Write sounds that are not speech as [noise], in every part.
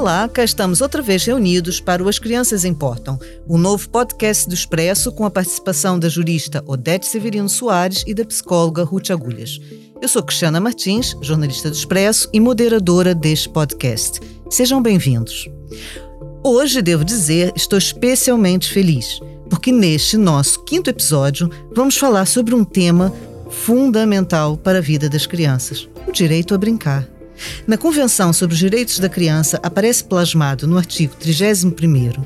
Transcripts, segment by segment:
Olá, cá estamos outra vez reunidos para o As Crianças Importam, o novo podcast do Expresso com a participação da jurista Odete Severino Soares e da psicóloga Ruth Agulhas. Eu sou Cristiana Martins, jornalista do Expresso e moderadora deste podcast. Sejam bem-vindos. Hoje, devo dizer, estou especialmente feliz, porque neste nosso quinto episódio vamos falar sobre um tema fundamental para a vida das crianças: o direito a brincar. Na Convenção sobre os Direitos da Criança aparece plasmado no artigo 31 eh,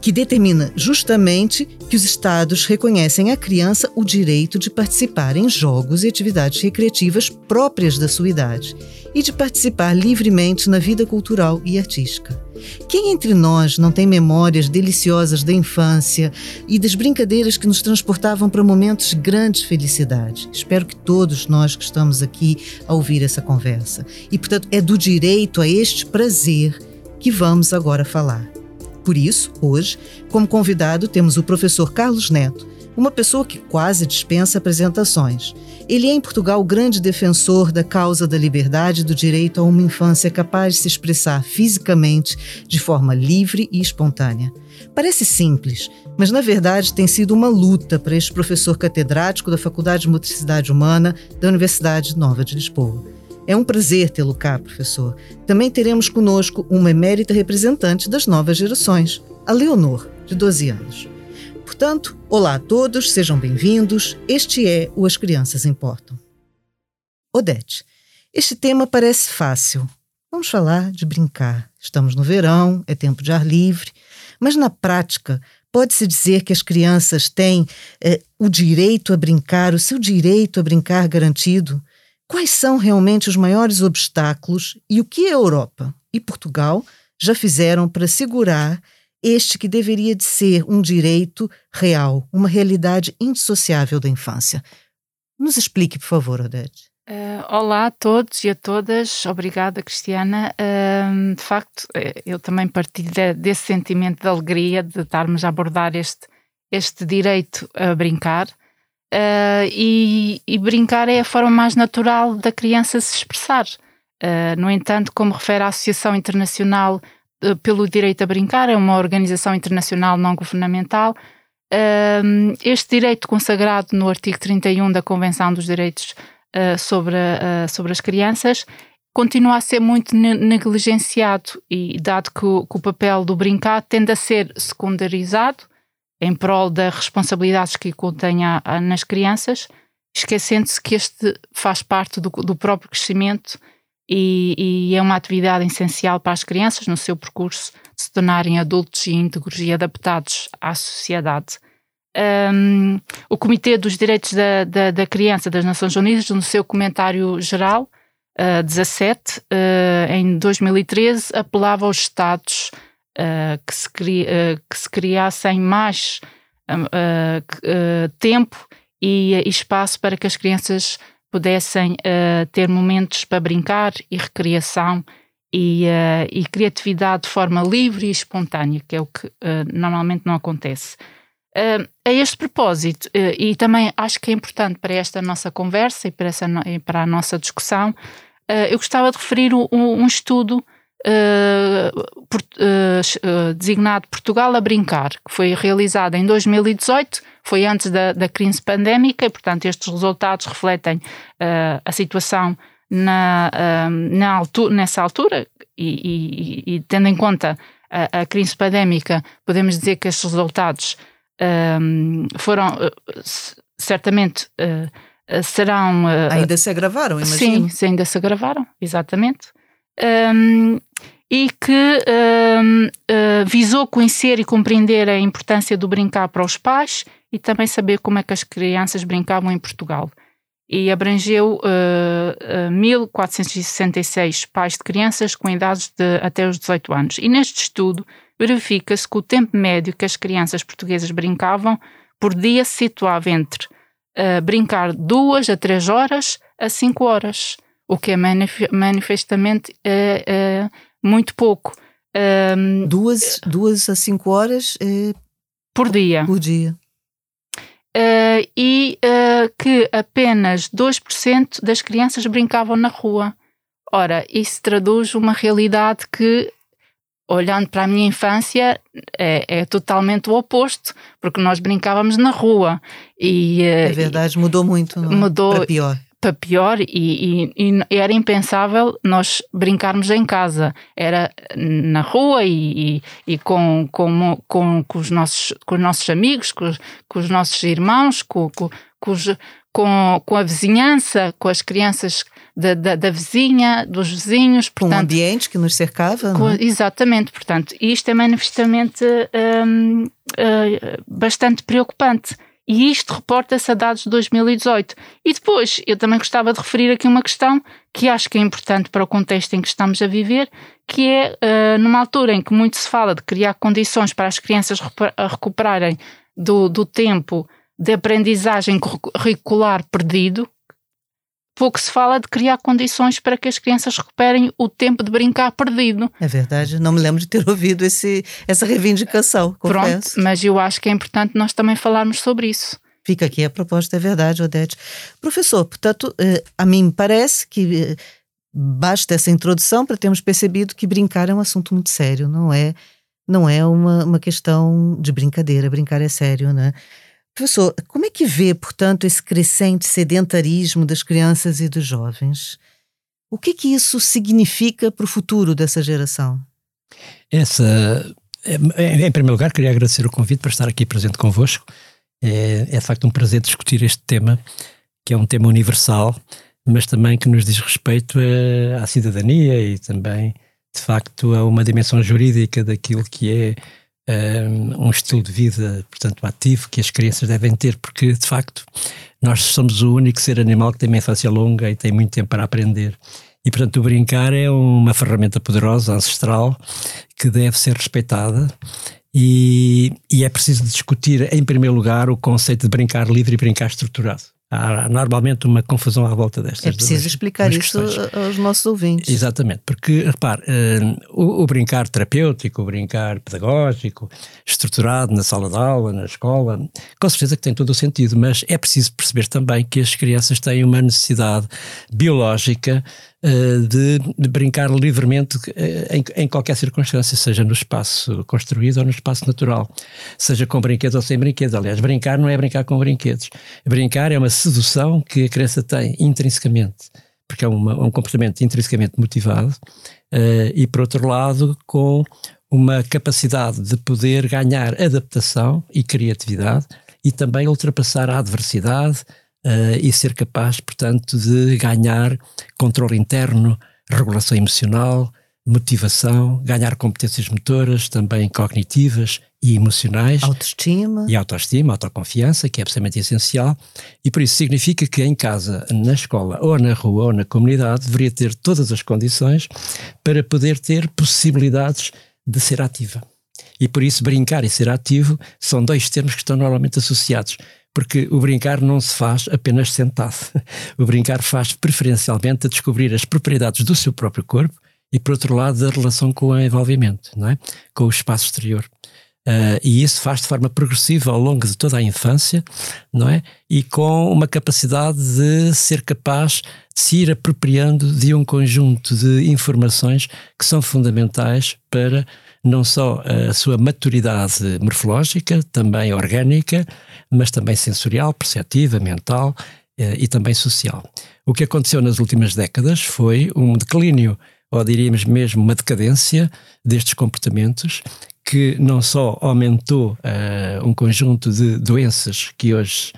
que determina justamente que os Estados reconhecem à criança o direito de participar em jogos e atividades recreativas próprias da sua idade e de participar livremente na vida cultural e artística. Quem entre nós não tem memórias deliciosas da infância e das brincadeiras que nos transportavam para momentos de grande felicidade? Espero que todos nós que estamos aqui a ouvir essa conversa. E, portanto, é do direito a este prazer que vamos agora falar. Por isso, hoje, como convidado, temos o professor Carlos Neto, uma pessoa que quase dispensa apresentações. Ele é em Portugal o grande defensor da causa da liberdade e do direito a uma infância capaz de se expressar fisicamente de forma livre e espontânea. Parece simples, mas na verdade tem sido uma luta para este professor catedrático da Faculdade de Motricidade Humana da Universidade Nova de Lisboa. É um prazer tê-lo cá, professor. Também teremos conosco uma emérita representante das novas gerações, a Leonor, de 12 anos. Portanto, olá a todos, sejam bem-vindos. Este é o As Crianças Importam. Odete, este tema parece fácil. Vamos falar de brincar. Estamos no verão, é tempo de ar livre, mas na prática, pode-se dizer que as crianças têm eh, o direito a brincar, o seu direito a brincar garantido? Quais são realmente os maiores obstáculos e o que a Europa e Portugal já fizeram para segurar este que deveria de ser um direito real, uma realidade indissociável da infância? Nos explique, por favor, Odete. Uh, olá a todos e a todas, obrigada Cristiana. Uh, de facto, eh, eu também partilho de, desse sentimento de alegria de estarmos a abordar este, este direito a brincar. Uh, e, e, brincar é a forma mais natural da criança se expressar. Uh, no entanto, como refere a Associação Internacional uh, pelo Direito a Brincar, é uma organização internacional não governamental, este direito consagrado no artigo 31 da Convenção dos Direitos sobre, sobre as Crianças continua a ser muito negligenciado e dado que o, que o papel do brincar tende a ser secundarizado em prol das responsabilidades que contém a, a, nas crianças, esquecendo-se que este faz parte do, do próprio crescimento e, e, é uma atividade essencial para as crianças no seu percurso de se tornarem adultos íntegros e adaptados à sociedade. Um, o Comitê dos Direitos da, da, da, Criança das Nações Unidas, no seu comentário geral, uh, 17, uh, em 2013, apelava aos Estados uh, que, se cria, uh, que se criassem mais uh, tempo e, espaço para que as crianças pudessem ter momentos para brincar e recreação e, e, criatividade de forma livre e espontânea, que é o que normalmente não acontece. A este propósito, e também acho que é importante para esta nossa conversa e para, essa e para a nossa discussão, eu gostava de referir um, um estudo uh, por, uh, designado Portugal a Brincar, que foi realizado em 2018, foi antes da, da crise pandémica, e portanto estes resultados refletem a situação na, na altura, nessa altura, e, e, e, tendo em conta a, a, crise pandémica, podemos dizer que estes resultados um, foram certamente serão. ainda se agravaram, imagino. Sim, ainda se agravaram, exatamente um, e que um, uh, ah, visou conhecer e compreender a importância do brincar para os pais e também saber como é que as crianças brincavam em Portugal. E abrangeu uh, uh, 1.466 pais de crianças com idades de até os 18 anos. E neste estudo verifica-se que o tempo médio que as crianças portuguesas brincavam por dia se situava entre brincar duas a três horas a cinco horas o que é manif manifestamente é, é muito pouco. Um, duas, duas a cinco horas é, por dia. Por dia. Uh, e uh, que apenas 2% das crianças brincavam na rua. Ora, isso traduz uma realidade que olhando para a minha infância, é, é, totalmente o oposto, porque nós brincávamos na rua. E, é verdade, mudou muito, não é? Mudou. Para pior para pior e, e, e, era impensável nós brincarmos em casa. Era na rua e, e com, com, com, com, os nossos, com os nossos amigos, com, com os nossos irmãos, com, com, com, os, com, com a vizinhança, com as crianças da, da, da, vizinha, dos vizinhos. Portanto, com o ambiente que nos cercava. Com, é? Exatamente, portanto, isto é manifestamente hum, hum, bastante preocupante. E isto reporta-se a dados de 2018. E depois, eu também gostava de referir aqui uma questão que acho que é importante para o contexto em que estamos a viver, que é uh, numa altura em que muito se fala de criar condições para as crianças recuperarem do, do tempo de aprendizagem curricular perdido, pouco se fala de criar condições para que as crianças recuperem o tempo de brincar perdido. É verdade, não me lembro de ter ouvido esse, essa reivindicação, confesso. Pronto, mas eu acho que é importante nós também falarmos sobre isso. Fica aqui a proposta, é verdade, Odete. Professor, portanto, eh, a mim parece que eh, basta essa introdução para termos percebido que brincar é um assunto muito sério, não é, não é uma, uma questão de brincadeira, brincar é sério, né? Professor, como é que vê, portanto, esse crescente sedentarismo das crianças e dos jovens? O que que isso significa para o futuro dessa geração? Essa, é, é, em primeiro lugar, queria agradecer o convite para estar aqui presente convosco. É, é de facto um prazer discutir este tema, que é um tema universal, mas também que nos diz respeito à cidadania e também, de facto, a uma dimensão jurídica daquilo que é um estilo de vida, portanto, ativo que as crianças devem ter, porque de facto nós somos o único ser animal que tem uma infância longa e tem muito tempo para aprender. E portanto, o brincar é uma ferramenta poderosa, ancestral, que deve ser respeitada. E, e é preciso discutir, em primeiro lugar, o conceito de brincar livre e brincar estruturado há normalmente uma confusão à volta destas. É preciso explicar isso aos nossos ouvintes. Exatamente, porque, repare, uh, o, o, brincar terapêutico, o brincar pedagógico, estruturado na sala de aula, na escola, com certeza que tem todo o sentido, mas é preciso perceber também que as crianças têm uma necessidade biológica de, de, brincar livremente eh, em, em, qualquer circunstância, seja no espaço construído ou no espaço natural, seja com brinquedos ou sem brinquedos. Aliás, brincar não é brincar com brinquedos. Brincar é uma sedução que a criança tem intrinsecamente, porque é uma, um comportamento intrinsecamente motivado, uh, e por outro lado, com uma capacidade de poder ganhar adaptação e criatividade e também ultrapassar a adversidade uh, e ser capaz, portanto, de ganhar controle interno, regulação emocional, motivação, ganhar competências motoras, também cognitivas e emocionais. Autoestima. E autoestima, autoconfiança, que é absolutamente essencial. E por isso significa que em casa, na escola, ou na rua, ou na comunidade, deveria ter todas as condições para poder ter possibilidades de ser ativa. E por isso brincar e ser ativo são dois termos que estão normalmente associados porque o brincar não se faz apenas sentado. [laughs] O brincar faz preferencialmente a descobrir as propriedades do seu próprio corpo e, por outro lado, a relação com o envolvimento, não é? com o espaço exterior. Uh, e isso faz de forma progressiva ao longo de toda a infância, não é? E com uma capacidade de ser capaz de se ir apropriando de um conjunto de informações que são fundamentais para não só a sua maturidade morfológica, também orgânica, mas também sensorial, perceptiva, mental eh, e também social. O que aconteceu nas últimas décadas foi um declínio, ou diríamos mesmo uma decadência destes comportamentos, que não só aumentou uh, um conjunto de doenças que hoje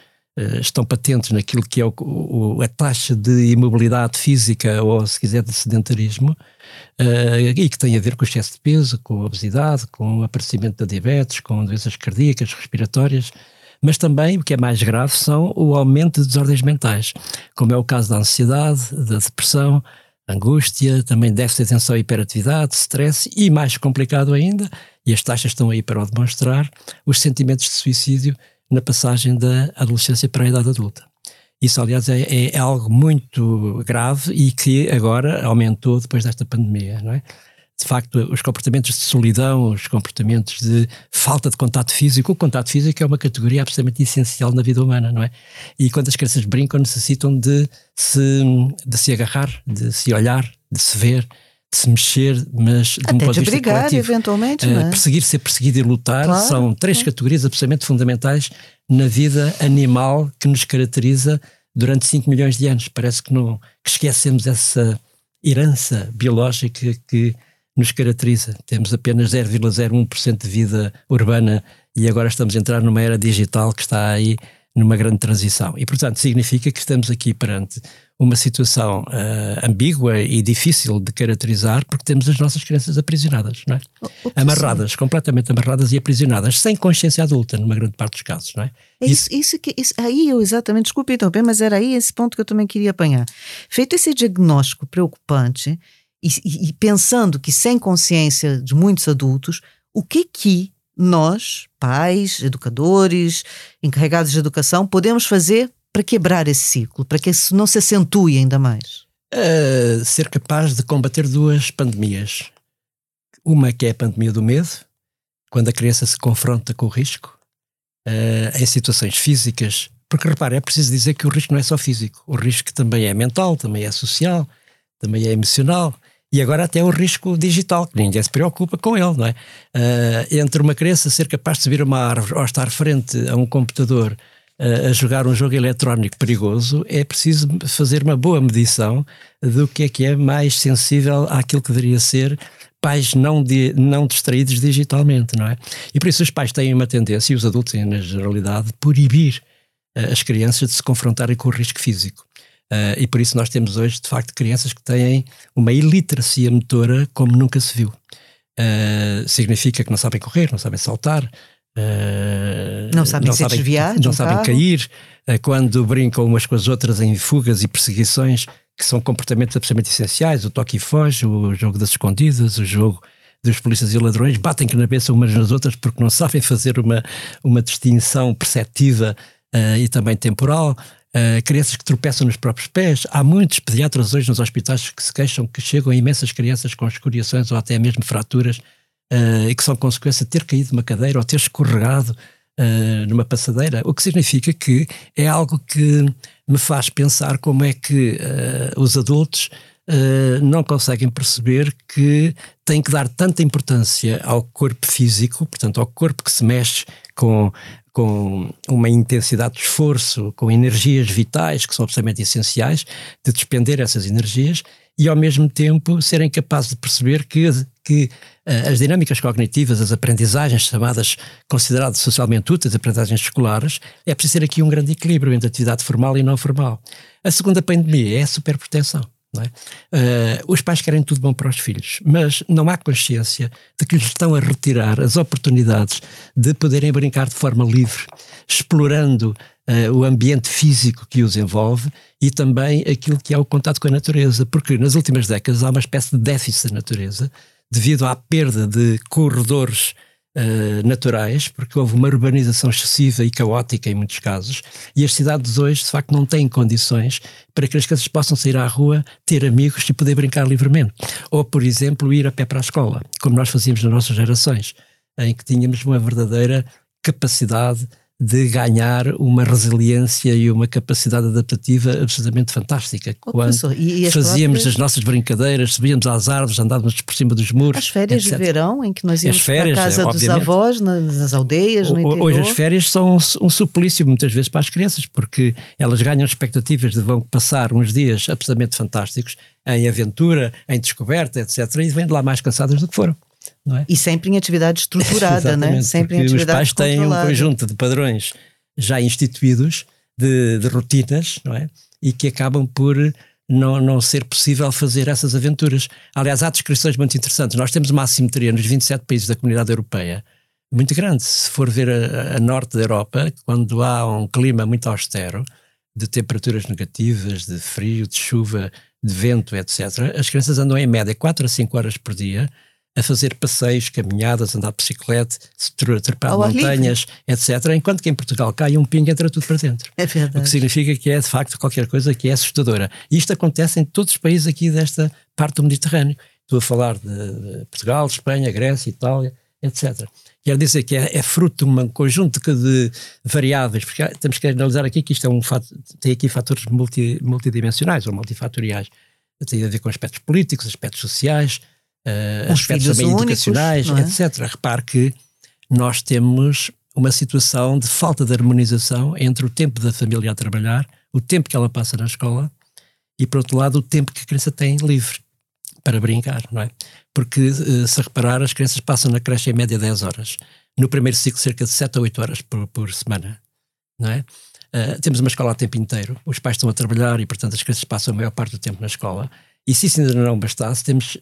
estão patentes naquilo que é o, o, a taxa de imobilidade física, ou se quiser, de sedentarismo, uh, e que tem a ver com o excesso de peso, com a obesidade, com o aparecimento da diabetes, com doenças cardíacas, respiratórias, mas também, o que é mais grave, são o aumento de desordens mentais, como é o caso da ansiedade, da depressão, angústia, também déficit de atenção e hiperatividade, stress e, mais complicado ainda, e as taxas estão aí para o demonstrar, os sentimentos de suicídio na passagem da adolescência para a idade adulta. Isso, aliás, é, é, é, algo muito grave e que agora aumentou depois desta pandemia, não é? De facto, os comportamentos de solidão, os comportamentos de falta de contato físico, o contato físico é uma categoria absolutamente essencial na vida humana, não é? E quando as crianças brincam, necessitam de se, de se agarrar, de se olhar, de se ver, de se mexer, mas de um ponto de vista brigar, coletivo. eventualmente, Uh, é? Perseguir, ser perseguido e lutar Claro, são três categorias absolutamente fundamentais na vida animal que nos caracteriza durante 5 milhões de anos. Parece que, não, que esquecemos essa herança biológica que nos caracteriza. Temos apenas 0,01% de vida urbana e agora estamos a entrar numa era digital que está aí numa grande transição. E, portanto, significa que estamos aqui perante uma situação uh, ambígua e difícil de caracterizar porque temos as nossas crianças aprisionadas, não é? Amarradas, completamente amarradas e aprisionadas, sem consciência adulta, numa grande parte dos casos, não é? É isso, isso que, isso, aí eu exatamente, desculpe interromper, mas era aí esse ponto que eu também queria apanhar. Feito esse diagnóstico preocupante e, e, e pensando que sem consciência de muitos adultos, o que que nós, pais, educadores, encarregados de educação, podemos fazer para quebrar esse ciclo, para que isso não se acentue ainda mais? Ser capaz de combater duas pandemias. Uma que é a pandemia do medo, quando a criança se confronta com o risco, uh, em situações físicas. Porque repare, é preciso dizer que o risco não é só físico, o risco também é mental, também é social, também é emocional. E agora até o risco digital, que ninguém se preocupa com ele, não é? Uh, entre uma criança ser capaz de subir uma árvore ou estar frente a um computador uh, a jogar um jogo eletrónico perigoso, é preciso fazer uma boa medição do que é que é mais sensível àquilo que deveria ser pais não, de, não distraídos digitalmente, não é? E por isso os pais têm uma tendência, e os adultos têm na generalidade, proibir uh, as crianças de se confrontarem com o risco físico. Uh, e por isso nós temos hoje, de facto, crianças que têm uma iliteracia motora como nunca se viu. Uh, significa que não sabem correr, não sabem saltar, uh, não sabem se sabem, desviar, não de um sabem carro. cair, quando brincam umas com as outras em fugas e perseguições, que são comportamentos absolutamente essenciais, o toque e foge, o jogo das escondidas, o jogo dos polícias e ladrões, batem que na cabeça umas nas outras porque não sabem fazer uma, uma distinção perceptiva e também temporal. Uh, crianças que tropeçam nos próprios pés. Há muitos pediatras hoje nos hospitais que se queixam que chegam imensas crianças com escoriações ou até mesmo fraturas uh, e que são consequência de ter caído de uma cadeira ou ter escorregado uh, numa passadeira, o que significa que é algo que me faz pensar como é que os adultos não conseguem perceber que têm que dar tanta importância ao corpo físico, portanto ao corpo que se mexe com com uma intensidade de esforço, com energias vitais que são absolutamente essenciais, de despender essas energias e ao mesmo tempo serem capazes de perceber que, que uh, as dinâmicas cognitivas, as aprendizagens chamadas consideradas socialmente úteis, aprendizagens escolares, é preciso ter aqui um grande equilíbrio entre atividade formal e não formal. A segunda pandemia é a superproteção. É? Uh, os pais querem tudo bom para os filhos, mas não há consciência de que lhes estão a retirar as oportunidades de poderem brincar de forma livre, explorando uh, o ambiente físico que os envolve e também aquilo que é o contato com a natureza, porque nas últimas décadas há uma espécie de déficit da natureza devido à perda de corredores Uh, naturais, porque houve uma urbanização excessiva e caótica em muitos casos, e as cidades hoje, de facto, não têm condições para que as crianças possam sair à rua, ter amigos e poder brincar livremente. Ou, por exemplo, ir a pé para a escola, como nós fazíamos nas nossas gerações, em que tínhamos uma verdadeira capacidade de ganhar uma resiliência e uma capacidade adaptativa absolutamente fantástica. Oh, Quando e, e fazíamos próprias... as nossas brincadeiras, subíamos às árvores, andávamos por cima dos muros. As férias etc. de verão, em que nós íamos férias, para a casa é, dos obviamente. avós, nas aldeias, no interior. Hoje as férias são um suplício muitas vezes para as crianças, porque elas ganham expectativas de vão passar uns dias absolutamente fantásticos em aventura, em descoberta, etc. E vêm de lá mais cansadas do que foram. É? E sempre em atividade estruturada, [laughs] né? Sempre em atividade Os pais têm um conjunto de padrões já instituídos, de, de, rotinas, não é? E que acabam por não, não ser possível fazer essas aventuras. Aliás, há descrições muito interessantes. Nós temos uma assimetria nos 27 países da comunidade europeia muito grande. Se for ver a, a norte da Europa, quando há um clima muito austero, de temperaturas negativas, de frio, de chuva, de vento, etc., as crianças andam em média 4 a 5 horas por dia a fazer passeios, caminhadas, andar de bicicleta, trepar montanhas, etc. Enquanto que em Portugal cai um pingo e entra tudo para dentro. É verdade. O que significa que é, de facto, qualquer coisa que é assustadora. E isto acontece em todos os países aqui desta parte do Mediterrâneo. Estou a falar de, Portugal, Espanha, Grécia, Itália, etc. Quer dizer que é, é fruto de um conjunto de, de, variáveis, porque temos que analisar aqui que isto é um fato, tem aqui fatores multi, multidimensionais ou multifatoriais. tem a ver com aspectos políticos, aspectos sociais, uh, aspectos também únicos, educacionais, é? etc. Repare que nós temos uma situação de falta de harmonização entre o tempo da família a trabalhar, o tempo que ela passa na escola e, por outro lado, o tempo que a criança tem livre para brincar, não é? Porque, eh, se reparar, as crianças passam na creche em média 10 horas. No primeiro ciclo, cerca de 7 a 8 horas por, por semana, não é? Uh, temos uma escola a tempo inteiro, os pais estão a trabalhar e, portanto, as crianças passam a maior parte do tempo na escola. E se isso ainda não bastasse, temos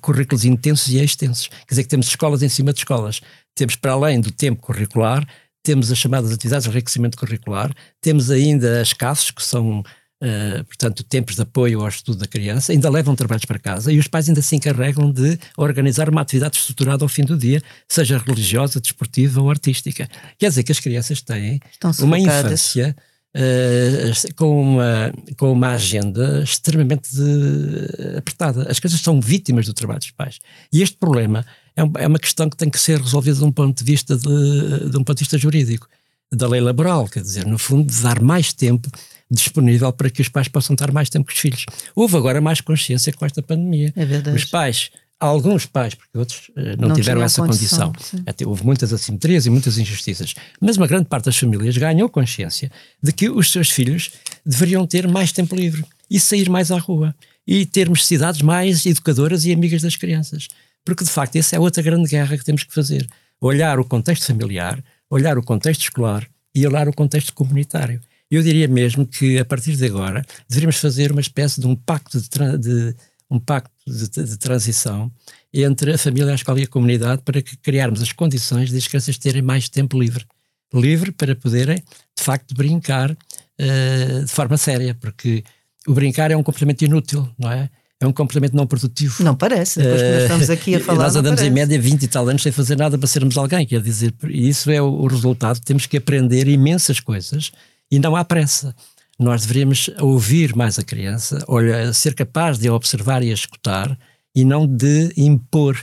currículos intensos e extensos. Quer dizer que temos escolas em cima de escolas. Temos, para além do tempo curricular, temos as chamadas atividades de enriquecimento curricular, temos ainda as CAFs, que são Uh, portanto, tempos de apoio ao estudo da criança, ainda levam trabalhos para casa e os pais ainda se encarregam de organizar uma atividade estruturada ao fim do dia, seja religiosa, desportiva ou artística. Quer dizer que as crianças têm uma infância uh, com, uma, com uma agenda extremamente de, apertada. As crianças são vítimas do trabalho dos pais. E este problema é, um, é uma questão que tem que ser resolvida de um ponto de vista, de, de um ponto de vista jurídico, da lei laboral, quer dizer, no fundo, de dar mais tempo disponível para que os pais possam estar mais tempo com os filhos. Houve agora mais consciência com esta pandemia. É verdade. Os pais, alguns pais, porque outros uh, não, não, tiveram essa condição, condição. Até houve muitas assimetrias e muitas injustiças, mas uma grande parte das famílias ganhou consciência de que os seus filhos deveriam ter mais tempo livre e sair mais à rua e termos cidades mais educadoras e amigas das crianças. Porque, de facto, essa é outra grande guerra que temos que fazer. Olhar o contexto familiar, olhar o contexto escolar e olhar o contexto comunitário. Eu diria mesmo que, a partir de agora, deveríamos fazer uma espécie de um pacto de, de um pacto de, de, transição entre a família, a escola e a comunidade para que criarmos as condições de as crianças terem mais tempo livre. Livre para poderem, de facto, brincar uh, de forma séria, porque o brincar é um comportamento inútil, não é? É um comportamento não produtivo. Não parece, depois que nós estamos aqui a [laughs] falar. nós andamos em média 20 e tal anos sem fazer nada para sermos alguém, quer dizer, isso é o, o resultado. Temos que aprender imensas coisas e não há pressa. Nós deveríamos ouvir mais a criança, olha, ser capaz de a observar e a escutar e não de impor.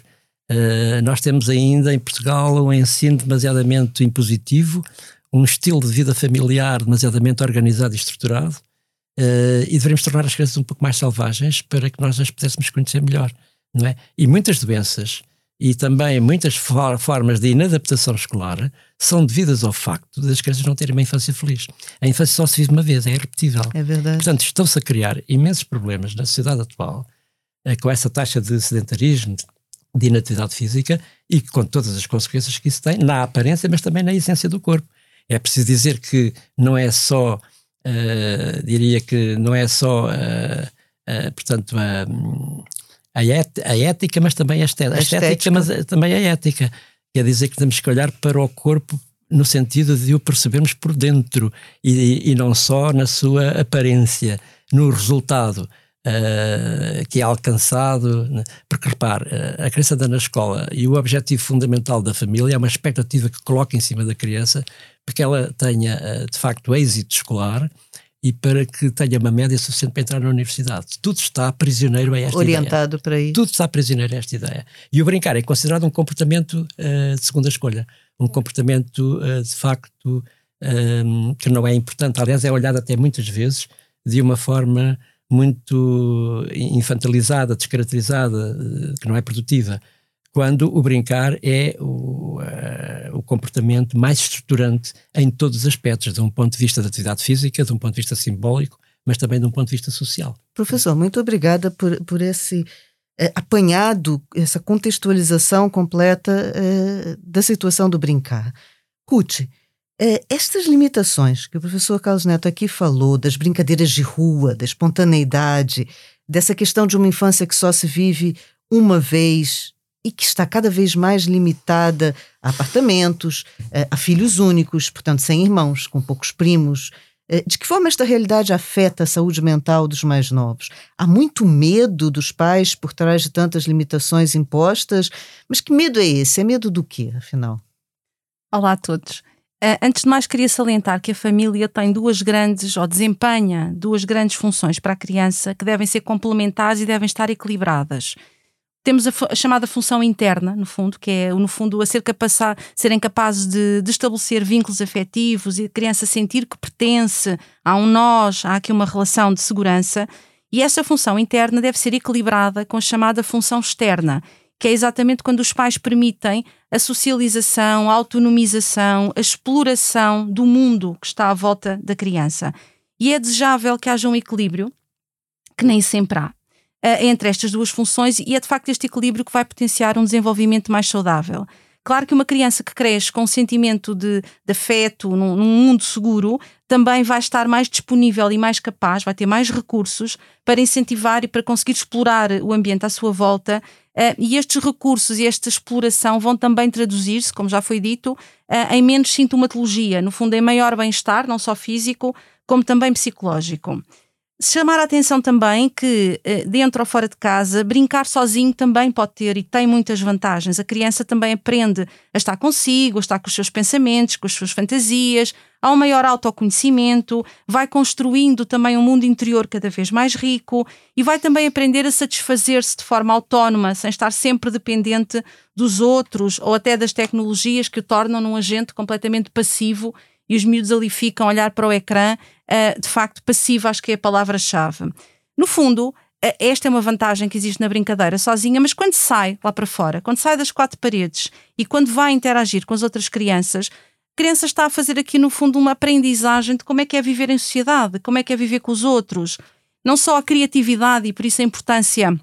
Uh, nós temos ainda em Portugal um ensino demasiadamente impositivo, um estilo de vida familiar demasiadamente organizado e estruturado, uh, e deveríamos tornar as crianças um pouco mais selvagens para que nós as pudéssemos conhecer melhor, não é? E muitas doenças e também muitas for formas de inadaptação escolar são devidas ao facto das crianças não terem uma infância feliz. A infância só se vive uma vez, é irrepetível. É verdade. Portanto, estão-se a criar imensos problemas na sociedade atual eh, com essa taxa de sedentarismo, de inatividade física e com todas as consequências que isso tem, na aparência, mas também na essência do corpo. É preciso dizer que não é só, uh, diria que não é só, uh, uh, portanto, a, et, a ética, mas também a estética. A, estética, mas também a ética. Quer dizer que temos que olhar para o corpo no sentido de o percebermos por dentro e, e não só na sua aparência, no resultado. Uh, que é alcançado, né? porque repare, uh, a criança anda na escola e o objetivo fundamental da família é uma expectativa que coloca em cima da criança porque ela tenha uh, de facto êxito escolar e para que tenha uma média suficiente para entrar na universidade. Tudo está prisioneiro a esta Orientado ideia. para isso. Tudo está prisioneiro a esta ideia. E o brincar é considerado um comportamento uh, de segunda escolha. Um comportamento, uh, de facto, um, eh, que não é importante. Aliás, é olhado até muitas vezes de uma forma muito infantilizada, descaracterizada, que não é produtiva quando o brincar é o, uh, o, comportamento mais estruturante em todos os aspectos, de um ponto de vista da atividade física, de um ponto de vista simbólico, mas também de um ponto de vista social. Professor, muito obrigada por, por esse uh, apanhado, essa contextualização completa uh, da situação do brincar. Ruth, estas limitações que o professor Carlos Neto aqui falou, das brincadeiras de rua, da espontaneidade, dessa questão de uma infância que só se vive uma vez e que está cada vez mais limitada a apartamentos, eh, a filhos únicos, portanto, sem irmãos, com poucos primos. Eh, de que forma esta realidade afeta a saúde mental dos mais novos? Há muito medo dos pais por trás de tantas limitações impostas, mas que medo é esse? É medo do quê, afinal? Olá a todos. Eh, antes de mais, queria salientar que a família tem duas grandes, ou desempenha duas grandes funções para a criança que devem ser complementares e devem estar equilibradas temos a, a, chamada função interna, no fundo, que é, no fundo, a ser capaz, serem capazes de, de, estabelecer vínculos afetivos e a criança sentir que pertence a um nós, há aqui uma relação de segurança. E essa função interna deve ser equilibrada com a chamada função externa, que é exatamente quando os pais permitem a socialização, a autonomização, a exploração do mundo que está à volta da criança. E é desejável que haja um equilíbrio, que nem sempre há, entre estas duas funções, e é de facto este equilíbrio que vai potenciar um desenvolvimento mais saudável. Claro que uma criança que cresce com um sentimento de, de afeto, num, num, mundo seguro, também vai estar mais disponível e mais capaz, vai ter mais recursos para incentivar e para conseguir explorar o ambiente à sua volta. Uh, e estes recursos e esta exploração vão também traduzir-se, como já foi dito, uh, em menos sintomatologia, no fundo, em maior bem-estar, não só físico, como também psicológico. Chamar a atenção também que, eh, dentro ou fora de casa, brincar sozinho também pode ter e tem muitas vantagens. A criança também aprende a estar consigo, a estar com os seus pensamentos, com as suas fantasias, há um maior autoconhecimento, vai construindo também um mundo interior cada vez mais rico e vai também aprender a satisfazer-se de forma autónoma, sem estar sempre dependente dos outros ou até das tecnologias que o tornam num agente completamente passivo e os miúdos ali ficam a olhar para o ecrã, uh, de facto, passivo, acho que é a palavra-chave. No fundo, uh, esta é uma vantagem que existe na brincadeira sozinha, mas quando sai lá para fora, quando sai das quatro paredes e quando vai interagir com as outras crianças, a criança está a fazer aqui, no fundo, uma aprendizagem de como é que é viver em sociedade, como é que é viver com os outros. Não só a criatividade e por isso a importância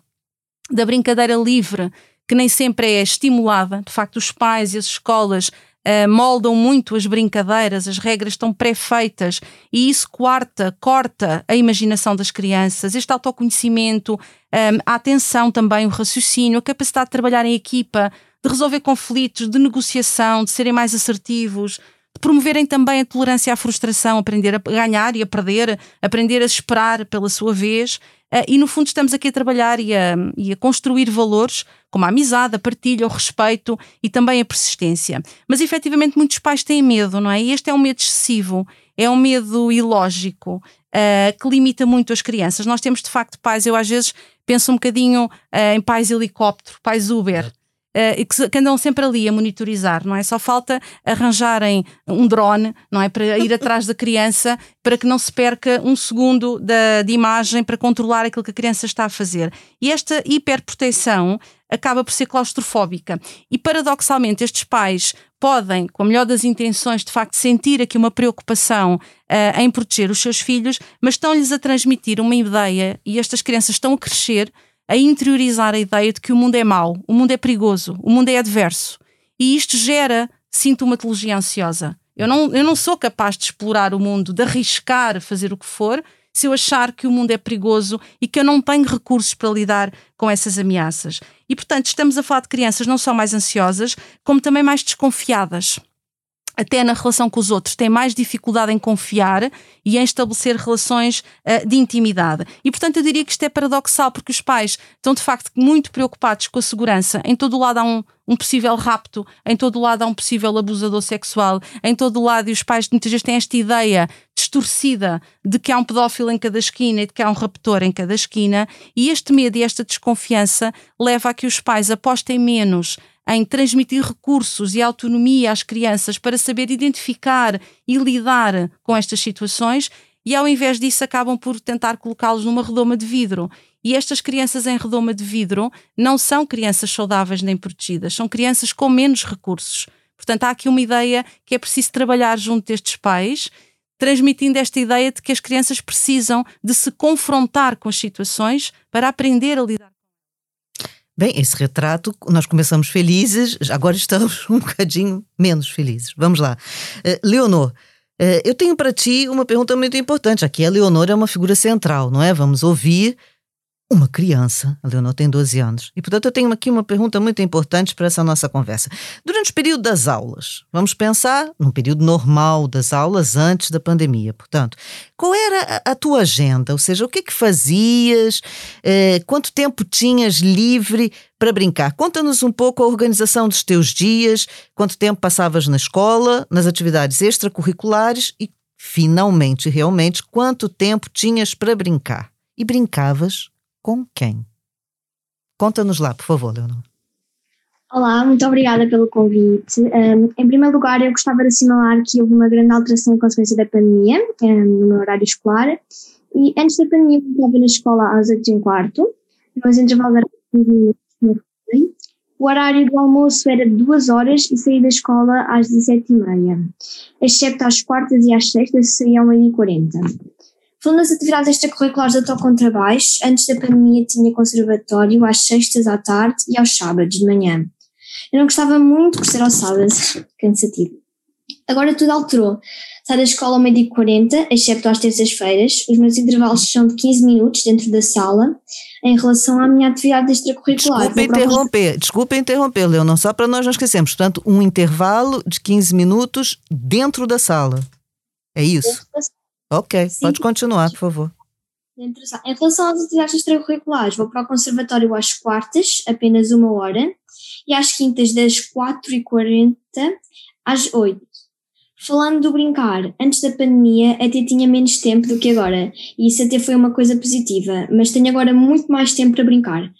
da brincadeira livre, que nem sempre é estimulada. De facto, os pais e as escolas uh, moldam muito as brincadeiras, as regras estão pré-feitas e isso quarta, corta a imaginação das crianças, este autoconhecimento, um, ehm, a atenção também, o raciocínio, a capacidade de trabalhar em equipa, de resolver conflitos, de negociação, de serem mais assertivos, promoverem também a tolerância à frustração, aprender a ganhar e a perder, aprender a esperar pela sua vez. Uh, e no fundo estamos aqui a trabalhar e a, e a, construir valores como a amizade, a partilha, o respeito e também a persistência. Mas efetivamente muitos pais têm medo, não é? E este é um medo excessivo, é um medo ilógico uh, que limita muito as crianças. Nós temos de facto pais, eu às vezes penso um bocadinho uh, em pais helicóptero, pais Uber. Uh, que, que, andam sempre ali a monitorizar, não é? Só falta arranjarem um drone, não é? Para ir atrás da criança, para que não se perca um segundo da, de imagem para controlar aquilo que a criança está a fazer. E esta hiperproteção acaba por ser claustrofóbica. E paradoxalmente, estes pais podem, com a melhor das intenções, de facto, sentir aqui uma preocupação uh, em proteger os seus filhos, mas estão-lhes a transmitir uma ideia e estas crianças estão a crescer a interiorizar a ideia de que o mundo é mau, o mundo é perigoso, o mundo é adverso. E isto gera sintomatologia ansiosa. Eu não, eu não sou capaz de explorar o mundo, de arriscar fazer o que for, se eu achar que o mundo é perigoso e que eu não tenho recursos para lidar com essas ameaças. E, portanto, estamos a falar de crianças não só mais ansiosas, como também mais desconfiadas até na relação com os outros, têm mais dificuldade em confiar e em estabelecer relações uh, de intimidade. E, portanto, eu diria que isto é paradoxal, porque os pais estão, de facto, muito preocupados com a segurança. Em todo o lado há um, um possível rapto, em todo o lado há um possível abusador sexual, em todo o lado, e os pais muitas vezes têm esta ideia distorcida de que há um pedófilo em cada esquina e de que há um raptor em cada esquina, e este medo e esta desconfiança leva a que os pais apostem menos em transmitir recursos e autonomia às crianças para saber identificar e lidar com estas situações e ao invés disso acabam por tentar colocá-los numa redoma de vidro. E estas crianças em redoma de vidro não são crianças saudáveis nem protegidas, são crianças com menos recursos. Portanto, há aqui uma ideia que é preciso trabalhar junto destes pais, transmitindo esta ideia de que as crianças precisam de se confrontar com as situações para aprender a lidar Bem, esse retrato, nós começamos felizes, agora estamos [laughs] um bocadinho menos felizes. Vamos lá. Uh, Leonor, uh, eu tenho para ti uma pergunta muito importante. Aqui a Leonor é uma figura central, não é? Vamos ouvir uma criança. A Leonor tem 12 anos. E, portanto, eu tenho aqui uma pergunta muito importante para essa nossa conversa. Durante o período das aulas, vamos pensar num período normal das aulas antes da pandemia, portanto, qual era a, tua agenda? Ou seja, o que é que fazias? Eh, quanto tempo tinhas livre para brincar? Conta-nos um pouco a organização dos teus dias, quanto tempo passavas na escola, nas atividades extracurriculares e, finalmente, realmente, quanto tempo tinhas para brincar? E brincavas com quem? Conta-nos lá, por favor, Leonor. Olá, muito obrigada pelo convite. Um, em primeiro lugar, eu gostava de assinalar que houve uma grande alteração em consequência da pandemia um, no meu horário escolar E antes da pandemia, eu estava na escola às 8 e um quarto, mas 15 minutos, o horário do almoço era de duas horas e saí da escola às 17h30, excepto às quartas e às sextas seriam 1h40. Falando das atividades extracurriculares eu toco contrabaixo, antes da pandemia tinha conservatório às sextas à tarde e aos sábados de manhã. Eu não gostava muito por ser aos sábados, cansativo. Agora tudo alterou. Saio da escola ao meio-dia 40, excepto às terças-feiras. Os meus intervalos são de 15 minutos dentro da sala, em relação à minha atividade extracurricular. Desculpa interromper, desculpa interromper, Leonor, só para nós não esquecermos. Portanto, um intervalo de 15 minutos dentro da sala. É isso? Ok, Sim. pode continuar, por favor. Em relação às atividades extracurriculares, vou para o conservatório às quartas, apenas uma hora, e às quintas das 4h40 às 8 Falando do brincar, antes da pandemia até tinha menos tempo do que agora, e isso até foi uma coisa positiva, mas tenho agora muito mais tempo para brincar.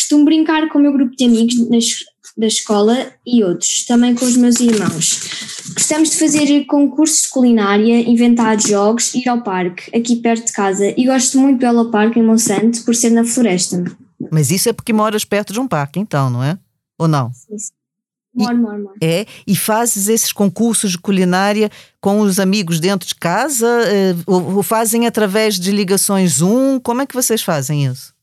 Costumo brincar com o meu grupo de amigos nas, da escola e outros, também com os meus irmãos. Gostamos de fazer concursos de culinária, inventar jogos, ir ao parque, aqui perto de casa, e gosto muito do Parque em Monsanto por ser na floresta. Mas isso é porque moras perto de um parque, então, não é? Ou não? Sim, sim. Moro, moro, moro. É, e fazes esses concursos de culinária com os amigos dentro de casa? Eh, ou fazem através de ligações Zoom? Como é que vocês fazem isso?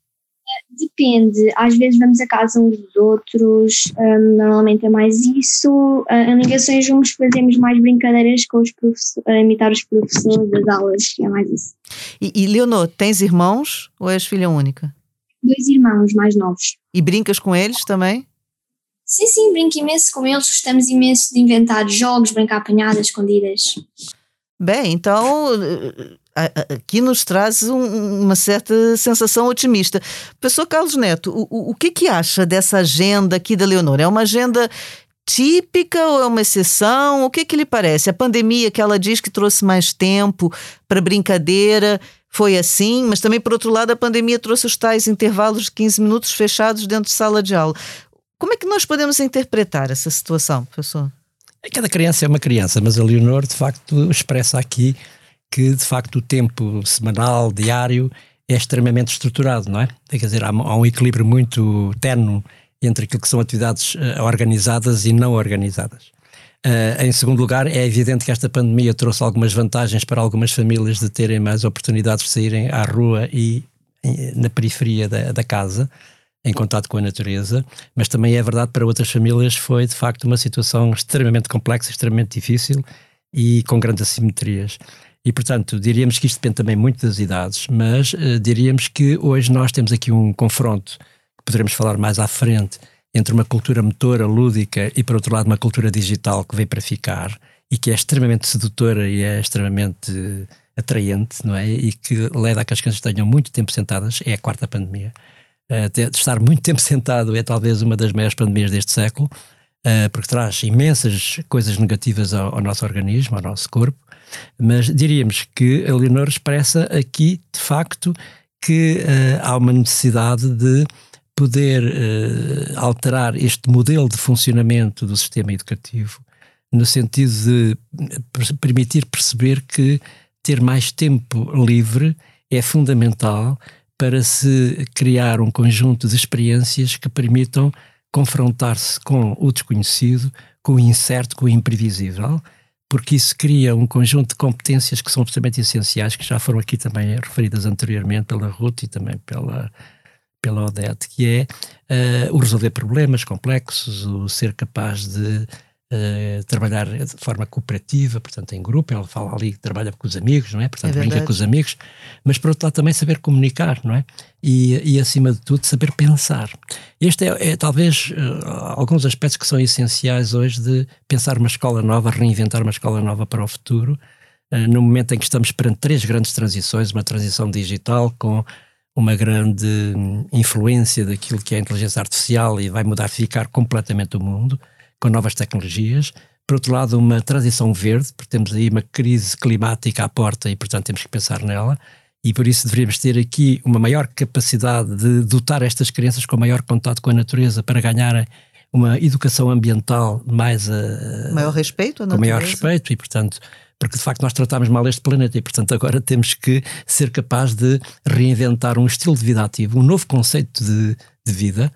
Depende, às vezes vamos a casa uns dos outros, um, normalmente é mais isso. Uh, em ligações Zoom fazemos mais brincadeiras com os professores, a imitar os professores das aulas, é mais isso. E, e Leonor, tens irmãos ou és filha única? Dois irmãos mais novos. E brincas com eles também? Sim, sim, brinco imenso com eles, gostamos imenso de inventar jogos, brincar apanhadas, escondidas. Bem, então aqui nos traz um, uma certa sensação otimista. Professor Carlos Neto, o, o que, que acha dessa agenda aqui da Leonor? É uma agenda típica ou é uma exceção? O que, que lhe parece? A pandemia que ela diz que trouxe mais tempo para brincadeira foi assim, mas também, por outro lado, a pandemia trouxe os tais intervalos de 15 minutos fechados dentro de sala de aula. Como é que nós podemos interpretar essa situação, professor? Cada criança é uma criança, mas a Leonor, de facto, expressa aqui que, de facto, o tempo semanal, diário, é extremamente estruturado, não é? Quer dizer, há, há um equilíbrio muito terno entre aquilo que são atividades uh, organizadas e não organizadas. Uh, em segundo lugar, é evidente que esta pandemia trouxe algumas vantagens para algumas famílias de terem mais oportunidades de saírem à rua e, na periferia da, da casa em contato com a natureza, mas também é verdade para outras famílias foi de facto uma situação extremamente complexa, extremamente difícil e com grandes assimetrias. E, portanto, diríamos que isto depende também muito das idades, mas uh, diríamos que hoje nós temos aqui um confronto, que poderemos falar mais à frente, entre uma cultura motora, lúdica, e, por outro lado, uma cultura digital que veio para ficar e que é extremamente sedutora e é extremamente atraente, não é? E que leva a que as crianças tenham muito tempo sentadas, é a quarta pandemia. Uh, estar muito tempo [laughs] sentado é talvez uma das maiores pandemias deste século, porque traz imensas coisas negativas ao, ao, nosso organismo, ao nosso corpo, mas diríamos que a Leonor expressa aqui, de facto, que uh, há uma necessidade de poder alterar este modelo de funcionamento do sistema educativo, no sentido de permitir perceber que ter mais tempo livre é fundamental para se criar um conjunto de experiências que permitam confrontar-se com o desconhecido, com o incerto, com o imprevisível, porque isso cria um conjunto de competências que são absolutamente essenciais, que já foram aqui também referidas anteriormente pela Ruth e também pela, pela Odete, que é uh, o resolver problemas complexos, o ser capaz de Uh, trabalhar de forma cooperativa, portanto em grupo, ela fala ali que trabalha com os amigos, não é? Portanto, é brinca com os amigos, mas por outro lado também saber comunicar, não é? E, e acima de tudo saber pensar. Este é, é talvez uh, alguns aspectos que são essenciais hoje de pensar uma escola nova, reinventar uma escola nova para o futuro, uh, no momento em que estamos perante três grandes transições, uma transição digital com uma grande hum, influência daquilo que é a inteligência artificial e vai modificar completamente o mundo, com novas tecnologias. Por outro lado, uma transição verde, porque temos aí uma crise climática à porta e, portanto, temos que pensar nela. E por isso deveríamos ter aqui uma maior capacidade de dotar estas crianças com maior contato com a natureza para ganharem uma educação ambiental mais. Uh, maior respeito, Com maior respeito e, portanto, porque de facto nós tratámos mal este planeta e, portanto, agora [laughs] temos que ser capaz de reinventar um estilo de vida ativo, um novo conceito de, de vida,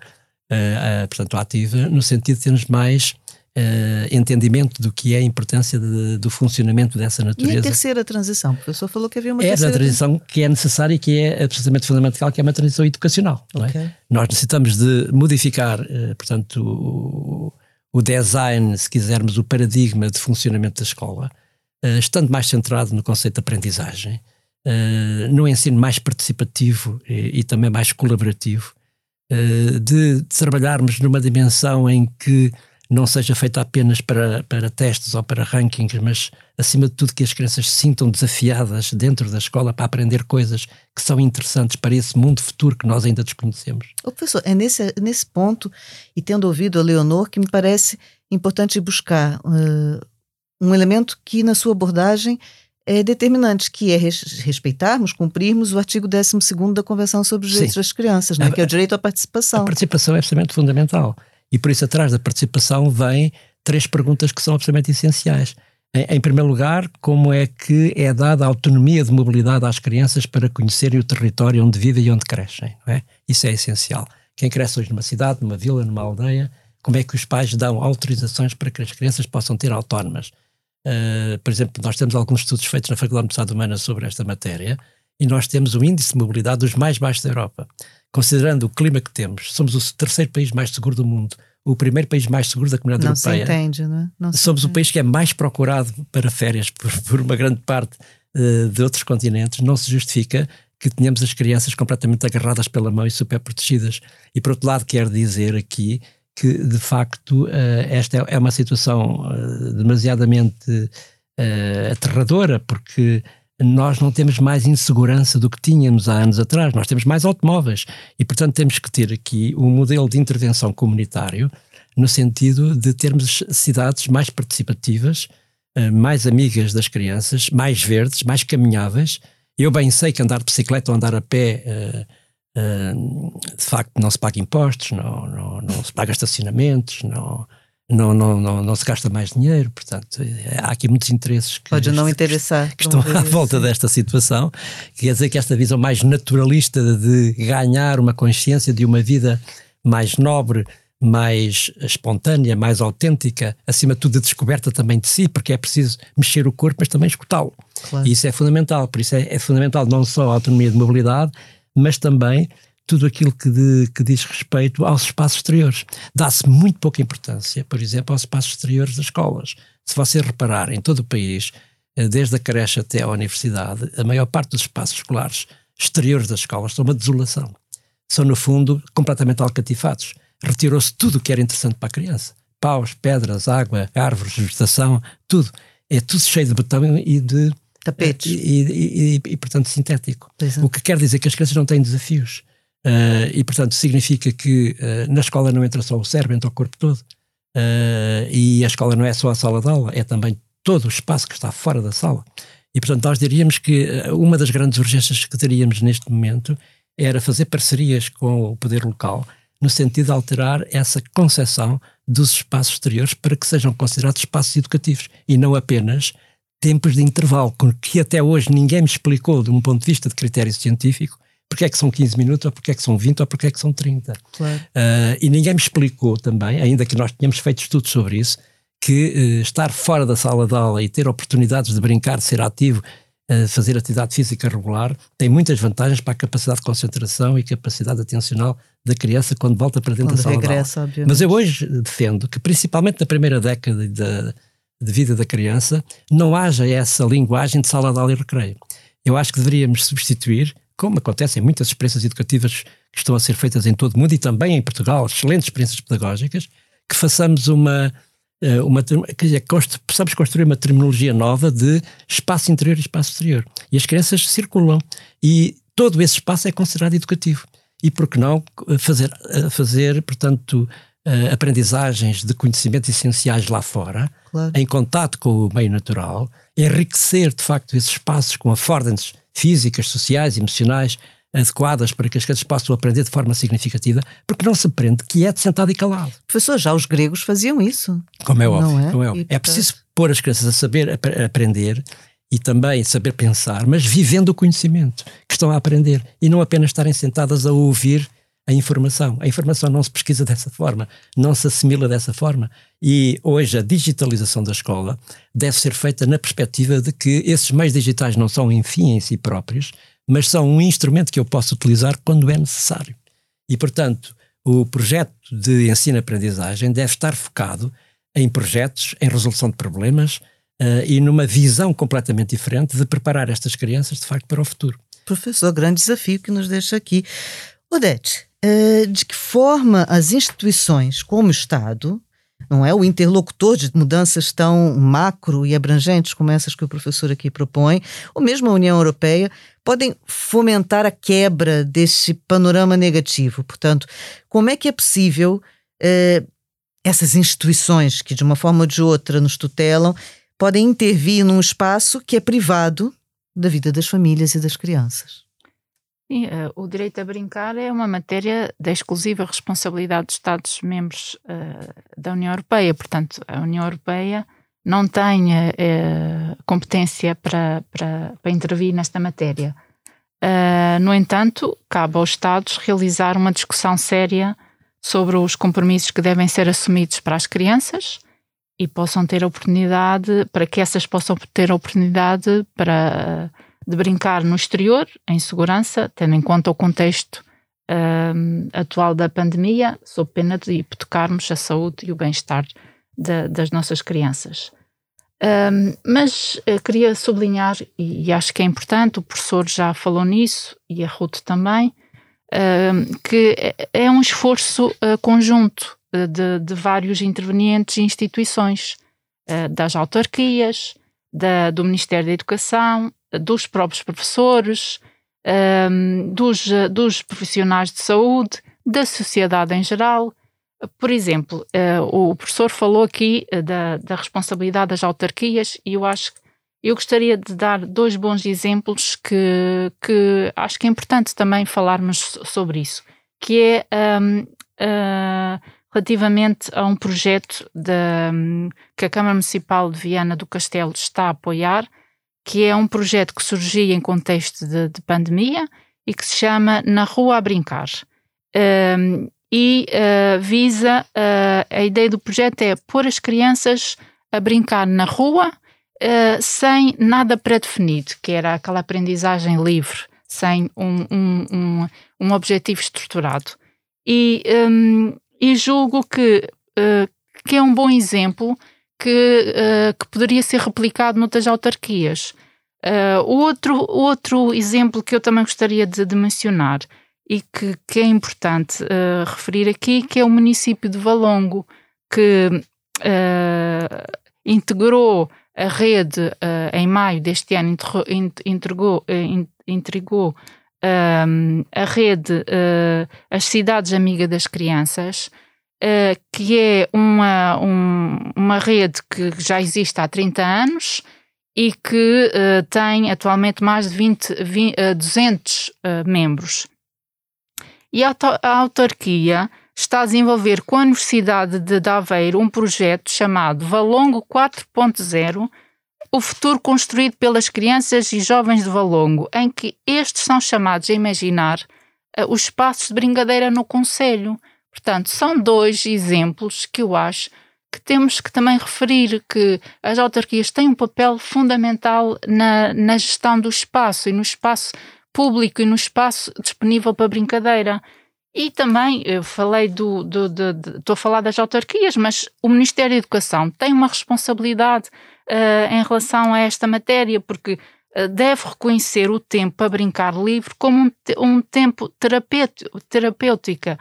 uh, uh, portanto, ativa, no sentido de termos mais Uh, entendimento do que é a importância de, do funcionamento dessa natureza. E a terceira transição? O professor falou que havia uma é terceira... É a transição que é necessária e que é absolutamente fundamental, que é uma transição educacional. É? Okay. É? Nós necessitamos de modificar, uh, portanto, o, o, design, se quisermos, o paradigma de funcionamento da escola, uh, estando mais centrado no conceito de aprendizagem, no ensino mais participativo e, e também mais colaborativo, de, de trabalharmos numa dimensão em que não seja feita apenas para, para testes ou para rankings, mas acima de tudo que as crianças se sintam desafiadas dentro da escola para aprender coisas que são interessantes para esse mundo futuro que nós ainda desconhecemos. O professor, é nesse, nesse ponto, e tendo ouvido a Leonor, que me parece importante buscar uh, um elemento que na sua abordagem é determinante, que é respeitarmos, cumprirmos o artigo 12 da Convenção sobre os Direitos Sim. das Crianças, né, que é o direito à participação. A participação é absolutamente fundamental. E por isso, atrás da participação, vêm três perguntas que são absolutamente essenciais. Em, em, primeiro lugar, como é que é dada a autonomia de mobilidade às crianças para conhecerem o território onde vivem e onde crescem? É? Isso é essencial. Quem cresce hoje numa cidade, numa vila, numa aldeia, como é que os pais dão autorizações para que as crianças possam ter autónomas? Uh, por exemplo, nós temos alguns estudos feitos na Faculdade de Estado Humana sobre esta matéria e nós temos o índice de mobilidade dos mais baixos da Europa considerando o clima que temos, somos o terceiro país mais seguro do mundo, o primeiro país mais seguro da comunidade não europeia. Se entende, não é? Não somos entende. o país que é mais procurado para férias por, [laughs] por uma grande parte uh, de outros continentes. Não se justifica que tenhamos as crianças completamente agarradas pela mão e super protegidas. E por outro lado, quero dizer aqui que, de facto, uh, esta é, é, uma situação uh, demasiadamente aterradora, porque nós não temos mais insegurança do que tínhamos há anos atrás, nós temos mais automóveis e, portanto, temos que ter aqui um modelo de intervenção comunitário no sentido de termos cidades mais participativas, eh, mais amigas das crianças, mais verdes, mais caminháveis. Eu bem sei que andar de bicicleta ou andar a pé, eh, eh, de facto, não se paga impostos, não, não, não se paga estacionamentos, não não, não, não, não se gasta mais dinheiro, portanto, há aqui muitos interesses que, Pode não interessar, que estão à volta desta situação. Quer dizer que esta visão mais naturalista de ganhar uma consciência de uma vida mais nobre, mais espontânea, mais autêntica, acima de tudo de descoberta também de si, porque é preciso mexer o corpo, mas também escutá-lo. Claro. E isso é fundamental, por isso é, é fundamental não só a autonomia de mobilidade, mas também tudo aquilo que, de, que diz respeito aos espaços exteriores. Dá-se muito pouca importância, por exemplo, aos espaços exteriores das escolas. Se você reparar, em todo o país, eh, desde a creche até à universidade, a maior parte dos espaços escolares exteriores das escolas são uma desolação. São, no fundo, completamente alcatifados. Retirou-se tudo o que era interessante para a criança. Paus, pedras, água, árvores, vegetação, tudo. É tudo cheio de betão e de tapetes. E, e, e, e, portanto, sintético. É. O que quer dizer que as crianças não têm desafios. Uh, e, portanto, significa que uh, na escola não entra só o cérebro, entra o corpo todo. Uh, e a escola não é só a sala de aula, é também todo o espaço que está fora da sala. E, portanto, nós diríamos que uma das grandes urgências que teríamos neste momento era fazer parcerias com o poder local, no sentido de alterar essa concepção dos espaços exteriores para que sejam considerados espaços educativos e não apenas tempos de intervalo, que até hoje ninguém me explicou de um ponto de vista de critério científico, porque é que são 15 minutos, ou porque é que são 20, ou porque é que são 30. Claro. Uh, e ninguém me explicou também, ainda que nós tenhamos feito estudos sobre isso, que uh, estar fora da sala de aula e ter oportunidades de brincar, de ser ativo, uh, fazer atividade física regular, tem muitas vantagens para a capacidade de concentração e capacidade atencional da criança quando volta para dentro quando da sala regressa, de aula. Obviamente. Mas eu hoje defendo que, principalmente na primeira década de, de vida da criança, não haja essa linguagem de sala de aula e recreio. Eu acho que deveríamos substituir como acontece em muitas experiências educativas que estão a ser feitas em todo o mundo e também em Portugal, excelentes experiências pedagógicas, que façamos uma, eh, uma quer possamos construir uma terminologia nova de espaço interior e espaço exterior. E as crianças circulam e todo esse espaço é considerado educativo. E por que não eh, fazer, eh, fazer portanto, aprendizagens de conhecimentos essenciais lá fora, claro. em contato com o meio natural, enriquecer de facto esses espaços com affordantes físicas, sociais, emocionais, adequadas para que as crianças possam aprender de forma significativa, porque não se aprende que é de sentado e calado. Professor, já os gregos faziam isso. Como é óbvio. Não é? Como é, óbvio. é preciso pôr as crianças a saber a aprender e também saber pensar, mas vivendo o conhecimento que estão a aprender e não apenas estarem sentadas a ouvir a informação. A informação não se pesquisa dessa forma, não se assimila dessa forma. E hoje a digitalização da escola deve ser feita na perspectiva de que esses meios digitais não são em fim em si próprios, mas são um instrumento que eu posso utilizar quando é necessário. E, portanto, o projeto de ensino-aprendizagem deve estar focado em projetos, em resolução de problemas uh, e numa visão completamente diferente de preparar estas crianças, de facto, para o futuro. Professor, grande desafio que nos deixa aqui. Odete, uh, de que forma as instituições, como o Estado, não é? O interlocutor de mudanças tão macro e abrangentes como essas que o professor aqui propõe, ou mesmo a União Europeia, podem fomentar a quebra desse panorama negativo. Portanto, como é que é possível eh, essas instituições que, de uma forma ou de outra, nos tutelam, podem intervir num espaço que é privado da vida das famílias e das crianças? Sim, uh, o direito a brincar é uma matéria da exclusiva responsabilidade dos Estados-membros uh, da União Europeia. Portanto, a União Europeia não tem uh, competência para, para, para, intervir nesta matéria. no entanto, cabe aos Estados realizar uma discussão séria sobre os compromissos que devem ser assumidos para as crianças e possam ter oportunidade, para que essas possam ter oportunidade para de brincar no exterior, em segurança, tendo em conta o contexto uh, atual da pandemia, sob pena de hipotecarmos a saúde e o bem-estar das nossas crianças. Um, mas uh, queria sublinhar, e, e, acho que é importante, o professor já falou nisso, e a Ruth também, uh, que é, é um esforço uh, conjunto eh, de, de, vários intervenientes e instituições, das autarquias, da, do Ministério da Educação, dos próprios professores, um, dos, dos profissionais de saúde, da sociedade em geral. Por exemplo, uh, o professor falou aqui uh, da, da, responsabilidade das autarquias e eu acho eu gostaria de dar dois bons exemplos que, que acho que é importante também falarmos sobre isso, que é um, uh, ah, relativamente a um projeto de, um, que a Câmara Municipal de Viana do Castelo está a apoiar, que é um projeto que surgiu em contexto de, de pandemia e que se chama Na Rua a Brincar. Um, e uh, visa, uh, a ideia do projeto é pôr as crianças a brincar na rua uh, sem nada pré-definido, que era aquela aprendizagem livre, sem um, um, um, um objetivo estruturado. E, e julgo que, que é um bom exemplo que, uh, que poderia ser replicado noutras autarquias. Uh, outro, outro exemplo que eu também gostaria de, de mencionar e que, que é importante uh, referir aqui, que é o município de Valongo, que integrou a rede em maio deste ano, entregou, a rede As Cidades Amigas das Crianças, uh, que é uma, um, uma rede que já existe há 30 anos e que uh, tem atualmente mais de 20, 20 uh, 200 membros. E a, a autarquia está a desenvolver com a Universidade de Aveiro um projeto chamado Valongo 4.0, o futuro construído pelas crianças e jovens de Valongo, em que estes são chamados a imaginar uh, os espaços de brincadeira no Conselho. Portanto, são dois exemplos que eu acho que temos que também referir que as autarquias têm um papel fundamental na, na gestão do espaço e no espaço público e no espaço disponível para brincadeira. E também, eu falei do, estou a falar das autarquias, mas o Ministério da Educação tem uma responsabilidade uh, em relação a esta matéria, porque uh, deve reconhecer o tempo para brincar livre como um, um tempo terapêutica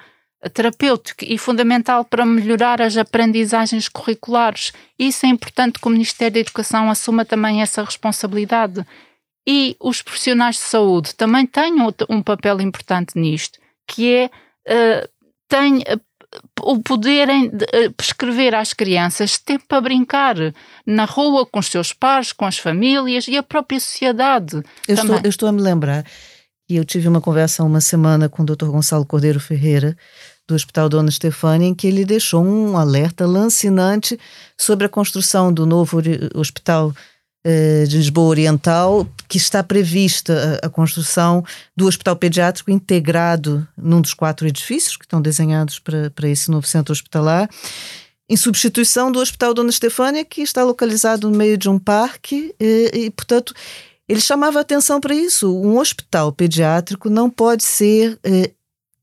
terapêutico e fundamental para melhorar as aprendizagens curriculares. Isso é importante que o Ministério da Educação assuma também essa responsabilidade. E os profissionais de saúde também têm um papel importante nisto, que é uh, têm uh, o poderem uh, prescrever às crianças tempo para brincar na rua com os seus pais, com as famílias e a própria sociedade. Eu, estou, eu estou, a me lembrar E eu tive uma conversa há uma semana com o Dr. Gonçalo Cordeiro Ferreira, do Hospital Dona Estefânia, em que ele deixou um alerta lancinante sobre a construção do novo hospital eh, de Lisboa Oriental, que está prevista a, construção do hospital pediátrico integrado num dos quatro edifícios que estão desenhados para, esse novo centro hospitalar, em substituição do Hospital Dona Estefânia, que está localizado no meio de um parque, e, e portanto. Ele chamava atenção para isso. Um hospital pediátrico não pode ser eh,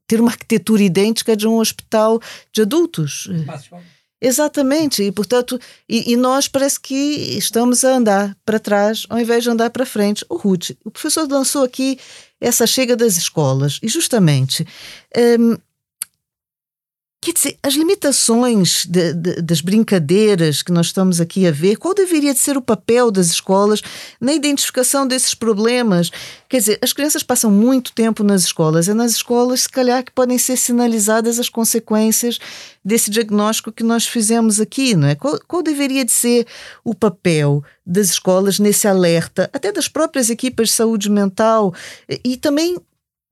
ter uma arquitetura idêntica de um hospital de adultos. Exatamente, e portanto, e, e, nós parece que estamos a andar para trás ao invés de andar para frente. O Ruth, o professor lançou aqui essa chega das escolas, e justamente um, Quer dizer, as limitações de, de, das brincadeiras que nós estamos aqui a ver, qual deveria de ser o papel das escolas na identificação desses problemas? Quer dizer, as crianças passam muito tempo nas escolas, é nas escolas, se calhar, que podem ser sinalizadas as consequências desse diagnóstico que nós fizemos aqui, não é? Qual, qual deveria de ser o papel das escolas nesse alerta, até das próprias equipas de saúde mental e também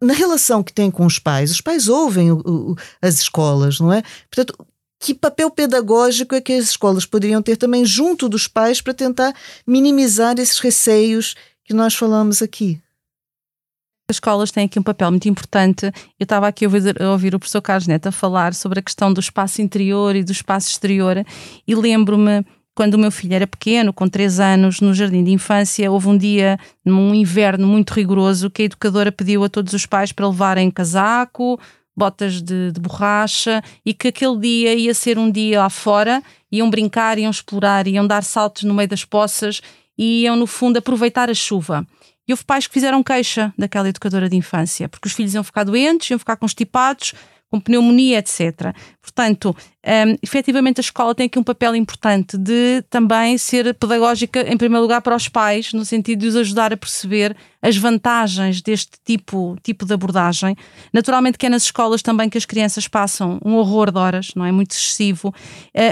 na relação que tem com os pais, os pais ouvem o, o, as escolas, não é? Portanto, que papel pedagógico é que as escolas poderiam ter também junto dos pais para tentar minimizar esses receios que nós falamos aqui? As escolas têm aqui um papel muito importante. Eu estava aqui a ouvir, a ouvir o professor Carlos Neto falar sobre a questão do espaço interior e do espaço exterior e lembro-me quando o meu filho era pequeno, com 3 anos, no jardim de infância, houve um dia, num inverno muito rigoroso, que a educadora pediu a todos os pais para levarem casaco, botas de, de borracha e que aquele dia ia ser um dia lá fora, iam brincar, iam explorar, iam dar saltos no meio das poças e iam, no fundo, aproveitar a chuva. E houve pais que fizeram queixa daquela educadora de infância, porque os filhos iam ficar doentes, iam ficar constipados, com pneumonia, etc. Portanto, um, efetivamente a escola tem aqui um papel importante de também ser pedagógica, em primeiro lugar, para os pais, no sentido de os ajudar a perceber as vantagens deste tipo, tipo de abordagem. Naturalmente que é nas escolas também que as crianças passam um horror de horas, não é muito excessivo, uh,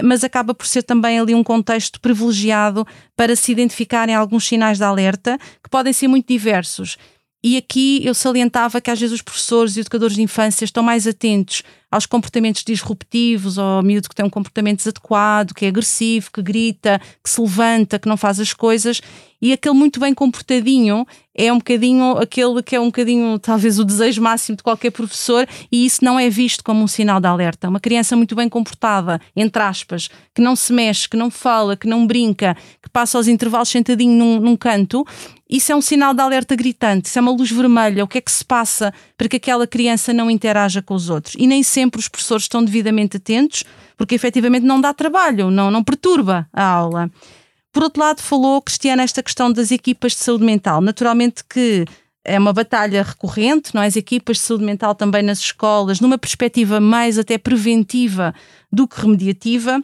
mas acaba por ser também ali um contexto privilegiado para se identificarem alguns sinais de alerta, que podem ser muito diversos e aqui eu salientava que às vezes os professores e educadores de infância estão mais atentos aos comportamentos disruptivos, ao miúdo que tem um comportamento desadequado, que é agressivo, que grita, que se levanta, que não faz as coisas, e aquele muito bem comportadinho é um bocadinho aquele que é um bocadinho talvez o desejo máximo de qualquer professor e isso não é visto como um sinal de alerta. Uma criança muito bem comportada, entre aspas, que não se mexe, que não fala, que não brinca, que passa aos intervalos sentadinho num, num canto, isso é um sinal de alerta gritante, isso é uma luz vermelha. O que é que se passa para que aquela criança não interaja com os outros? E nem sempre os professores estão devidamente atentos, porque efetivamente não dá trabalho, não, não perturba a aula. Por outro lado, falou Cristiana esta questão das equipas de saúde mental. Naturalmente que é uma batalha recorrente, não é? As equipas de saúde mental também nas escolas, numa perspectiva mais até preventiva do que remediativa,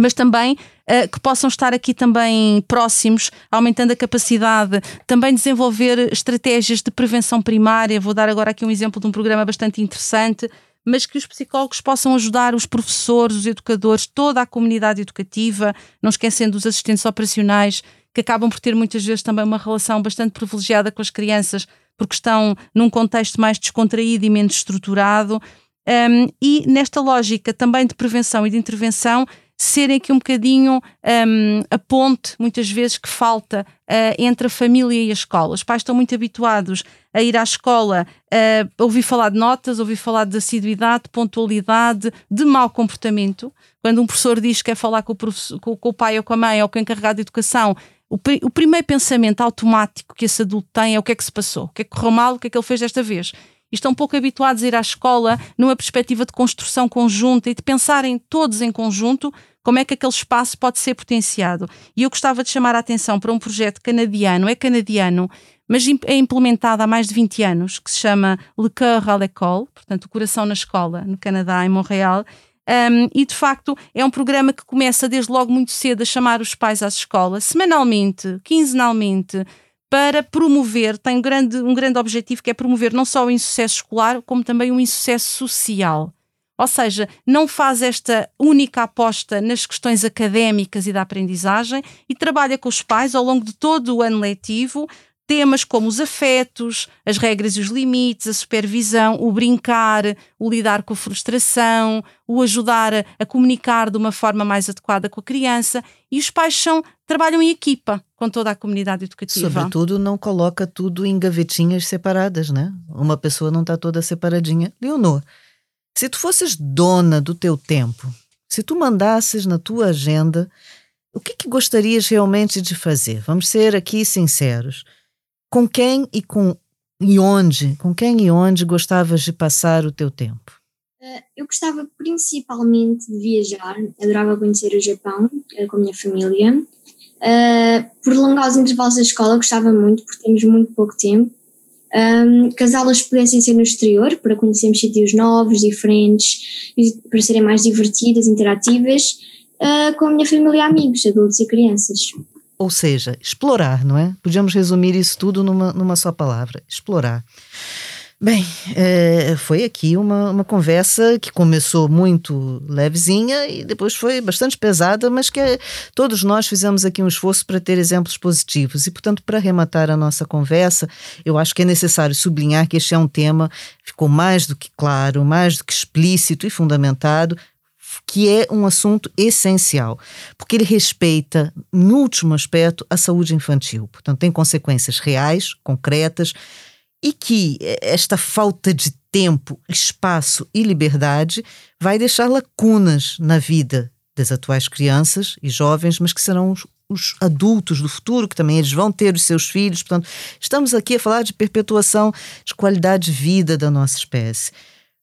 mas também uh, que possam estar aqui também próximos, aumentando a capacidade, também desenvolver estratégias de prevenção primária. Vou dar agora aqui um exemplo de um programa bastante interessante mas que os psicólogos possam ajudar os professores, os educadores, toda a comunidade educativa, não esquecendo os assistentes operacionais, que acabam por ter muitas vezes também uma relação bastante privilegiada com as crianças, porque estão num contexto mais descontraído e menos estruturado. Um, e nesta lógica também de prevenção e de intervenção, serem aqui um bocadinho um, a ponte, muitas vezes, que falta uh, entre a família e a escola. Os pais estão muito habituados a ir à escola, uh, a ouvir falar de notas, a ouvir falar de assiduidade, de pontualidade, de mau comportamento. Quando um professor diz que quer falar com o, com, com o pai ou com a mãe ou com o encarregado de educação, o, o, primeiro pensamento automático que esse adulto tem é o que é que se passou, o que é que correu mal, o que é que ele fez desta vez e estão pouco habituados a ir à escola numa perspectiva de construção conjunta e de pensarem todos em conjunto como é que aquele espaço pode ser potenciado. E eu gostava de chamar a atenção para um projeto canadiano, é canadiano, mas é implementado há mais de 20 anos, que se chama Le Coeur à l'école, portanto, o coração na escola, no Canadá, em Montreal. Um, e de facto é um programa que começa desde logo muito cedo a chamar os pais às escolas, semanalmente, quinzenalmente, para promover, tem um grande, um grande objetivo que é promover não só o insucesso escolar, como também o insucesso social. Ou seja, não faz esta única aposta nas questões académicas e da aprendizagem e trabalha com os pais ao longo de todo o ano letivo temas como os afetos, as regras e os limites, a supervisão, o brincar, o lidar com a frustração, o ajudar a, a, comunicar de uma forma mais adequada com a criança. E os pais são, trabalham em equipa com toda a comunidade educativa. Sobretudo, não coloca tudo em gavetinhas separadas, né? Uma pessoa não está toda separadinha. Leonor, se tu fosses dona do teu tempo, se tu mandasses na tua agenda, o que, que gostarias realmente de fazer? Vamos ser aqui sinceros com quem e com e onde, com quem e onde gostavas de passar o teu tempo? Uh, eu gostava principalmente de viajar, adorava conhecer o Japão uh, com a minha família. Uh, prolongar os intervalos da escola gostava muito, porque temos muito pouco tempo. Um, que as aulas pudessem ser no exterior, para conhecermos sítios novos, diferentes, para serem mais divertidas, interativas, uh, com a minha família e amigos, adultos e crianças. Ou seja, explorar, não é? Podíamos resumir isso tudo numa, numa só palavra: explorar. Bem, é, foi aqui uma, uma conversa que começou muito levezinha e depois foi bastante pesada, mas que todos nós fizemos aqui um esforço para ter exemplos positivos. E, portanto, para arrematar a nossa conversa, eu acho que é necessário sublinhar que este é um tema, ficou mais do que claro, mais do que explícito e fundamentado, que é um assunto essencial, porque ele respeita, no último aspecto, a saúde infantil. Portanto, tem consequências reais, concretas, e que esta falta de tempo, espaço e liberdade vai deixar lacunas na vida das atuais crianças e jovens, mas que serão os, os, adultos do futuro, que também eles vão ter os seus filhos. Portanto, estamos aqui a falar de perpetuação de qualidade de vida da nossa espécie.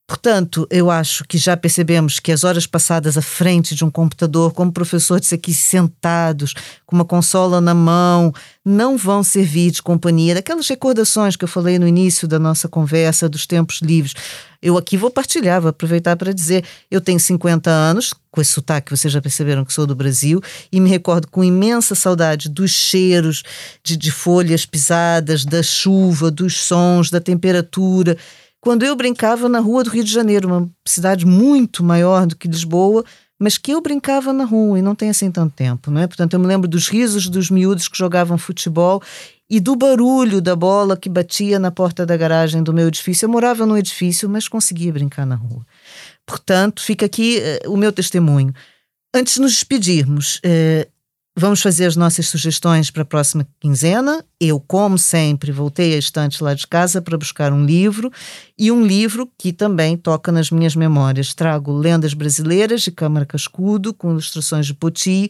Portanto, eu acho que já percebemos que as horas passadas à frente de um computador, como professor disse aqui, sentados, com uma consola na mão, não vão servir de companhia. Daquelas recordações que eu falei no início da nossa conversa, dos tempos livres. Eu aqui vou partilhar, vou aproveitar para dizer: eu tenho 50 anos, com esse sotaque vocês já perceberam que sou do Brasil, e me recordo com imensa saudade dos cheiros de, de folhas pisadas, da chuva, dos sons, da temperatura quando eu brincava na rua do Rio de Janeiro, uma cidade muito maior do que Lisboa, mas que eu brincava na rua e não tem assim tanto tempo, não é? Portanto, eu me lembro dos risos dos miúdos que jogavam futebol e do barulho da bola que batia na porta da garagem do meu edifício. Eu morava no edifício, mas conseguia brincar na rua. Portanto, fica aqui uh, o meu testemunho. Antes de nos despedirmos, uh, Vamos fazer as nossas sugestões para a próxima quinzena. Eu, como sempre, voltei à estante lá de casa para buscar um livro e um livro que também toca nas minhas memórias. Trago Lendas Brasileiras de Câmara Cascudo, com ilustrações de Poti,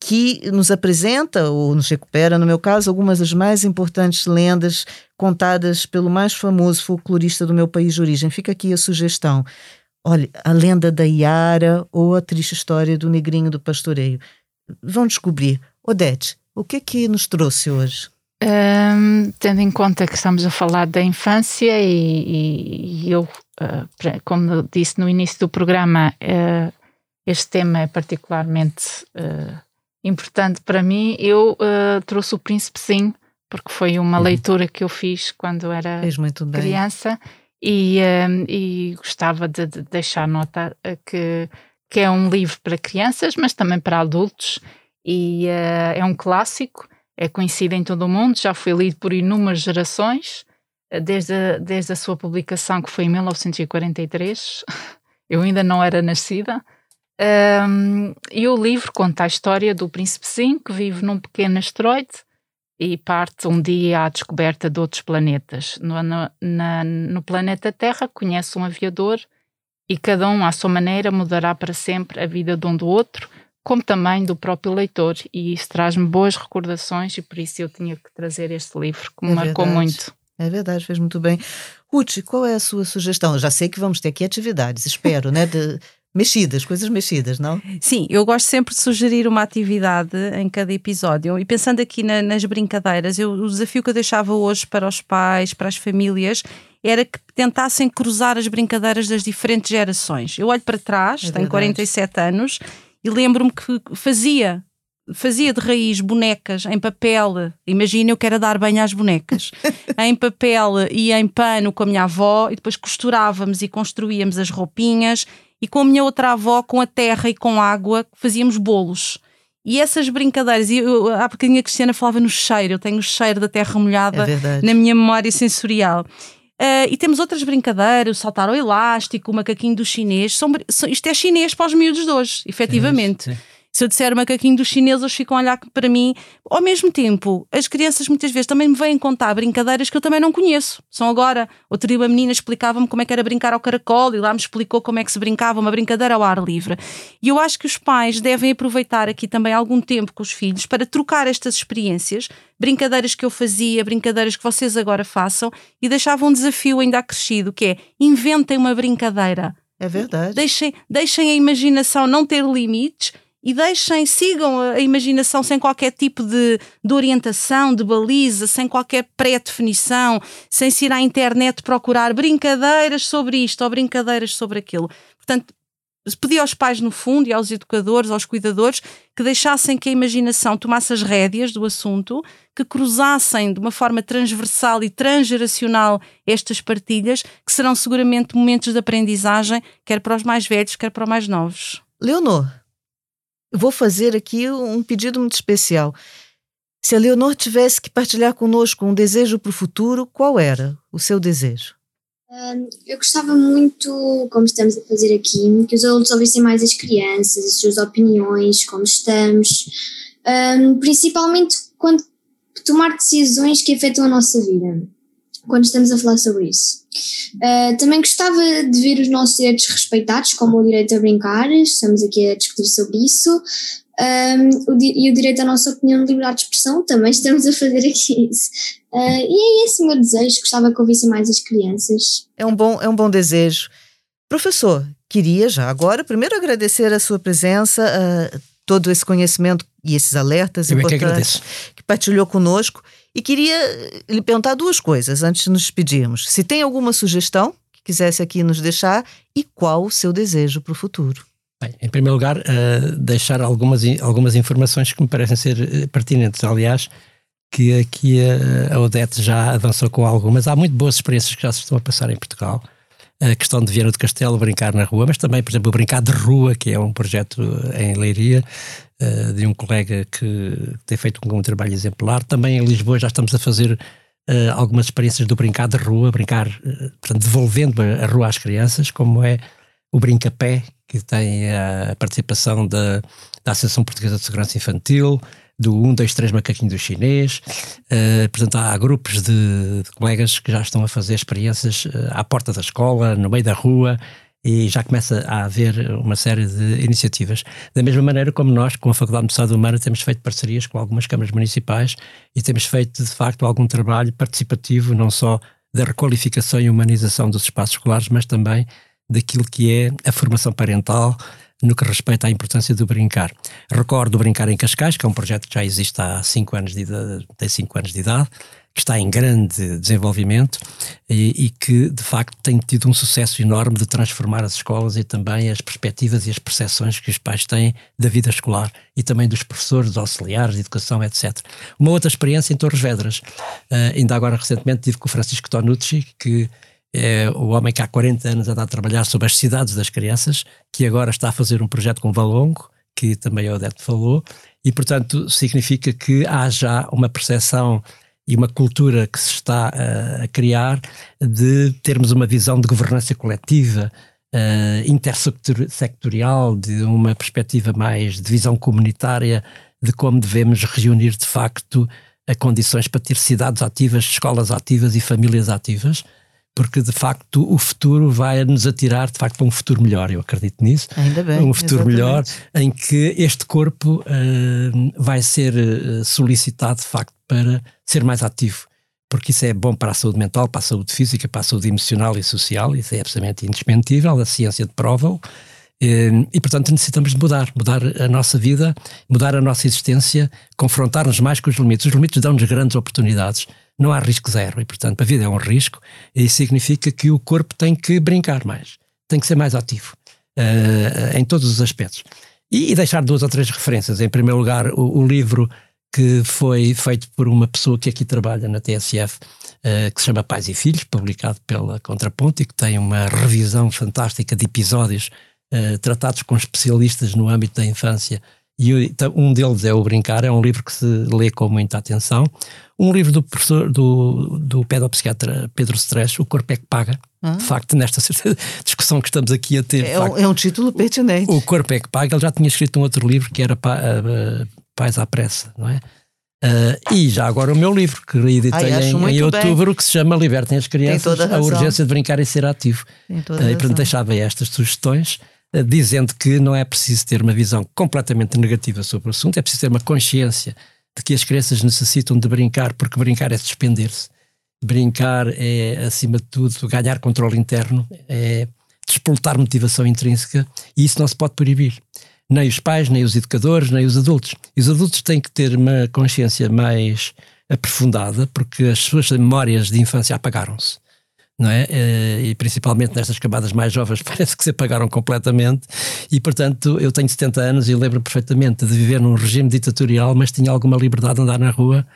que nos apresenta ou nos recupera, no meu caso, algumas das mais importantes lendas contadas pelo mais famoso folclorista do meu país de origem. Fica aqui a sugestão. Olha, a lenda da Iara ou a triste história do negrinho do pastoreio vão descobrir. Odete, o que é que nos trouxe hoje? Um, tendo em conta que estamos a falar da infância e, e eu, uh, como disse no início do programa, uh, este tema é particularmente uh, importante para mim, eu trouxe o Príncipe Sim, porque foi uma uhum. leitura que eu fiz quando era criança e, e, gostava de, de deixar nota que que é um livro para crianças, mas também para adultos, e uh, é um clássico, é conhecido em todo o mundo, já foi lido por inúmeras gerações, uh, desde a, desde a sua publicação, que foi em 1943. [laughs] Eu ainda não era nascida. Um, e o livro conta a história do Príncipe Sim, que vive num pequeno asteroide e parte um dia à descoberta de outros planetas. No, na, no planeta Terra, conhece um aviador e cada um, à sua maneira, mudará para sempre a vida de um do outro, como também do próprio leitor. E isso traz-me boas recordações e por isso eu tinha que trazer este livro, que me é marcou verdade. muito. É verdade, fez muito bem. Ruth, qual é a sua sugestão? Eu já sei que vamos ter aqui atividades, espero, né? De, [laughs] mexidas, coisas mexidas, não? Sim, eu gosto sempre de sugerir uma atividade em cada episódio. E pensando aqui na, nas brincadeiras, eu, o desafio que eu deixava hoje para os pais, para as famílias, era que tentassem cruzar as brincadeiras das diferentes gerações. Eu olho para trás, é tenho 47 anos, e lembro-me que fazia fazia de raiz bonecas em papel. Imagina, eu quero dar banho às bonecas. [laughs] em papel e em pano com a minha avó, e depois costurávamos e construíamos as roupinhas. E com a minha outra avó, com a terra e com água, fazíamos bolos. E essas brincadeiras, e eu, há bocadinho a Cristiana falava no cheiro, eu tenho o cheiro da terra molhada É na minha memória sensorial. Uh, e temos outras brincadeiras, o saltar ao elástico, o macaquinho do chinês. São, são, isto é chinês para os miúdos de hoje, efetivamente. Sim, sim. Se eu disser macaquinho dos chineses, eles ficam a olhar para mim. Ao mesmo tempo, as crianças muitas vezes também me vêm contar brincadeiras que eu também não conheço. São agora. Outro dia uma menina explicava-me como é que era brincar ao caracol e lá me explicou como é que se brincava uma brincadeira ao ar livre. E eu acho que os pais devem aproveitar aqui também algum tempo com os filhos para trocar estas experiências, brincadeiras que eu fazia, brincadeiras que vocês agora façam e deixava um desafio ainda acrescido, que é inventem uma brincadeira. É verdade. Deixem, deixem a imaginação não ter limites e deixem, sigam a imaginação sem qualquer tipo de, de orientação, de baliza, sem qualquer pré-definição, sem se ir à internet procurar brincadeiras sobre isto ou brincadeiras sobre aquilo. Portanto, pedi aos pais, no fundo, e aos educadores, aos cuidadores, que deixassem que a imaginação tomasse as rédeas do assunto, que cruzassem de uma forma transversal e transgeracional estas partilhas, que serão seguramente momentos de aprendizagem, quer para os mais velhos, quer para os mais novos. Leonor, vou fazer aqui um pedido muito especial. Se a Leonor tivesse que partilhar conosco um desejo para o futuro, qual era o seu desejo? Eu gostava muito, como estamos a fazer aqui, que os alunos ouvissem mais as crianças, as suas opiniões, como estamos, principalmente quando tomar decisões que afetam a nossa vida, quando estamos a falar sobre isso. Uh, também gostava de ver os nossos direitos respeitados, como o direito a brincar, estamos aqui a discutir sobre isso, um, o, e o direito à nossa opinião de liberdade de expressão, também estamos a fazer aqui isso. Uh, e é esse o meu desejo, gostava que ouvissem mais as crianças. É um bom, é um bom desejo. Professor, queria já agora primeiro agradecer a sua presença, uh, todo esse conhecimento e esses alertas Eu é importantes que, que partilhou conosco. E queria lhe perguntar duas coisas antes de nos despedirmos. Se tem alguma sugestão que quisesse aqui nos deixar e qual o seu desejo para o futuro? Bem, em primeiro lugar, uh, deixar algumas, algumas informações que me parecem ser pertinentes. Aliás, que aqui a, a Odete já avançou com algumas. Há muito boas experiências que já se estão a passar em Portugal. A questão de Viana do Castelo, brincar na rua, mas também, por exemplo, o Brincar de Rua, que é um projeto em Leiria, uh, de um colega que tem feito um, trabalho exemplar. Também em Lisboa já estamos a fazer uh, algumas experiências do Brincar de Rua, brincar, portanto, devolvendo a, a, rua às crianças, como é o Brinca-Pé, que tem a participação da, da Associação Portuguesa de Segurança Infantil, do 1, 2, 3 macaquinho do chinês. Uh, portanto, há grupos de, de, colegas que já estão a fazer experiências uh, à porta da escola, no meio da rua, e já começa a haver uma série de iniciativas. Da mesma maneira como nós, com a Faculdade de Saúde Humana, temos feito parcerias com algumas câmaras municipais e temos feito, de facto, algum trabalho participativo, não só da requalificação e humanização dos espaços escolares, mas também daquilo que é a formação parental, no que respeita à importância do brincar. Recordo o Brincar em Cascais, que é um projeto que já existe há cinco anos de idade, 5 anos de idade, que está em grande desenvolvimento e, e, que, de facto, tem tido um sucesso enorme de transformar as escolas e também as perspectivas e as percepções que os pais têm da vida escolar e também dos professores, dos auxiliares de educação, etc. Uma outra experiência em Torres Vedras, uh, ainda agora recentemente tive com o Francisco Tonucci, que é o homem que há 40 anos anda a trabalhar sobre as cidades das crianças, que agora está a fazer um projeto com Valongo, que também a Odete falou, e portanto significa que há já uma percepção e uma cultura que se está uh, a criar de termos uma visão de governança coletiva, uh, intersectorial, de uma perspectiva mais de visão comunitária de como devemos reunir de facto a condições para ter cidades ativas, escolas ativas e famílias ativas porque de facto o futuro vai nos atirar de facto para um futuro melhor, eu acredito nisso. Ainda bem. Um futuro exatamente. melhor em que este corpo uh, vai ser uh, solicitado de facto para ser mais ativo, porque isso é bom para a saúde mental, para a saúde física, para a saúde emocional e social, isso é absolutamente indispensável, a ciência prova-o. Uh, e portanto necessitamos de mudar, mudar a nossa vida, mudar a nossa existência, confrontar-nos mais com os limites. Os limites dão-nos grandes oportunidades não há risco zero e, portanto, a vida é um risco e significa que o corpo tem que brincar mais, tem que ser mais ativo uh, em todos os aspectos. E, e, deixar duas ou três referências. Em primeiro lugar, o, o, livro que foi feito por uma pessoa que aqui trabalha na TSF, uh, que se chama Pais e Filhos, publicado pela Contraponto e que tem uma revisão fantástica de episódios uh, tratados com especialistas no âmbito da infância e então, um deles é O Brincar, é um livro que se lê com muita atenção. Um livro do professor, do, do pedopsiquiatra Pedro Stress, O Corpo é que Paga. Ah. De facto, nesta [laughs] discussão que estamos aqui a ter. É, facto, é um título pertinente. O Corpo é que Paga. Ele já tinha escrito um outro livro que era pa, uh, Pais à Pressa, não é? Uh, e já agora o meu livro, que editei Ai, em, em, outubro, bem. que se chama Libertem as Crianças, a, a, urgência de brincar e ser ativo. Uh, e portanto deixava estas sugestões dizendo que não é preciso ter uma visão completamente negativa sobre o assunto, é preciso ter uma consciência de que as crianças necessitam de brincar, porque brincar é despender-se. Brincar é, acima de tudo, ganhar controle interno, é despoltar motivação intrínseca e isso não se pode proibir. Nem os pais, nem os educadores, nem os adultos. E os adultos têm que ter uma consciência mais aprofundada, porque as suas memórias de infância apagaram-se não é? Eh, e principalmente nestas camadas mais jovens [laughs] parece que se apagaram completamente e portanto eu tenho 70 anos e lembro perfeitamente de viver num regime ditatorial mas tinha alguma liberdade de andar na rua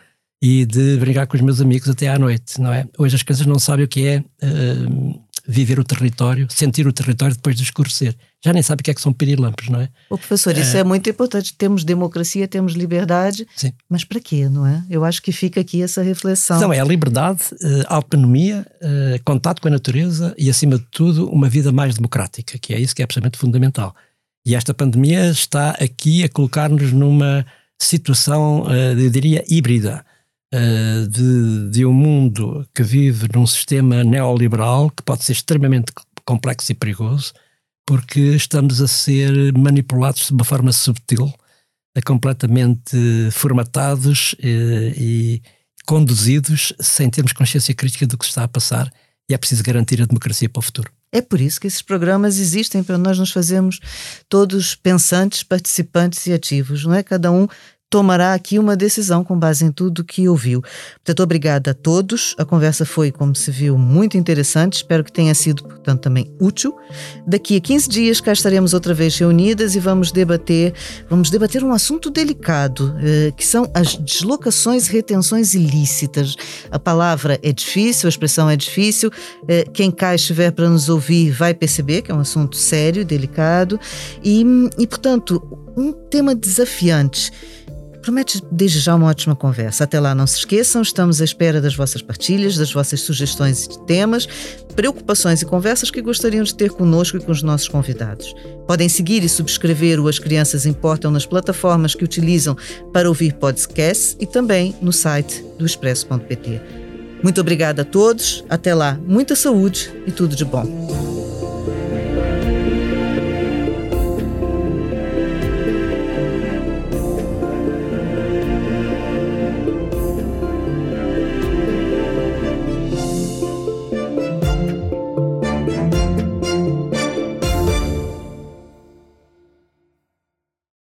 e de brincar com os meus amigos até à noite, não é? Hoje as crianças não sabem o que é uh, viver o território, sentir o território depois de escurecer. Já nem sabem o que é que são pirilampos, não é? O professor, isso é, é muito importante. Temos democracia, temos liberdade, Sim. mas para quê, não é? Eu acho que fica aqui essa reflexão. Não, é a liberdade, uh, autonomia, uh, contato com a natureza e, acima de tudo, uma vida mais democrática, que é isso que é absolutamente fundamental. E esta pandemia está aqui a colocar-nos numa situação, eu diria, híbrida uh, de, de um mundo que vive num sistema neoliberal que pode ser extremamente complexo e perigoso, porque estamos a ser manipulados de uma forma subtil, completamente formatados uh, e conduzidos sem termos consciência crítica do que está a passar e é preciso garantir a democracia para o futuro. É por isso que esses programas existem, para nós nos fazermos todos pensantes, participantes e ativos, não é? Cada um tomará aqui uma decisão com base em tudo que ouviu. Portanto, obrigada a todos. A conversa foi, como se viu, muito interessante. Espero que tenha sido, portanto, também útil. Daqui a 15 dias cá estaremos outra vez reunidas e vamos debater, vamos debater um assunto delicado, eh, que são as deslocações e retenções ilícitas. A palavra é difícil, a expressão é difícil. Eh, quem cá estiver para nos ouvir vai perceber que é um assunto sério, delicado e, e portanto, um tema desafiante. Promete desde já uma ótima conversa. Até lá, não se esqueçam, estamos à espera das vossas partilhas, das vossas sugestões de temas, preocupações e conversas que gostariam de ter conosco e com os nossos convidados. Podem seguir e subscrever o As Crianças Importam nas plataformas que utilizam para ouvir podcasts e também no site do expresso.pt. Muito obrigada a todos, até lá, muita saúde e tudo de bom.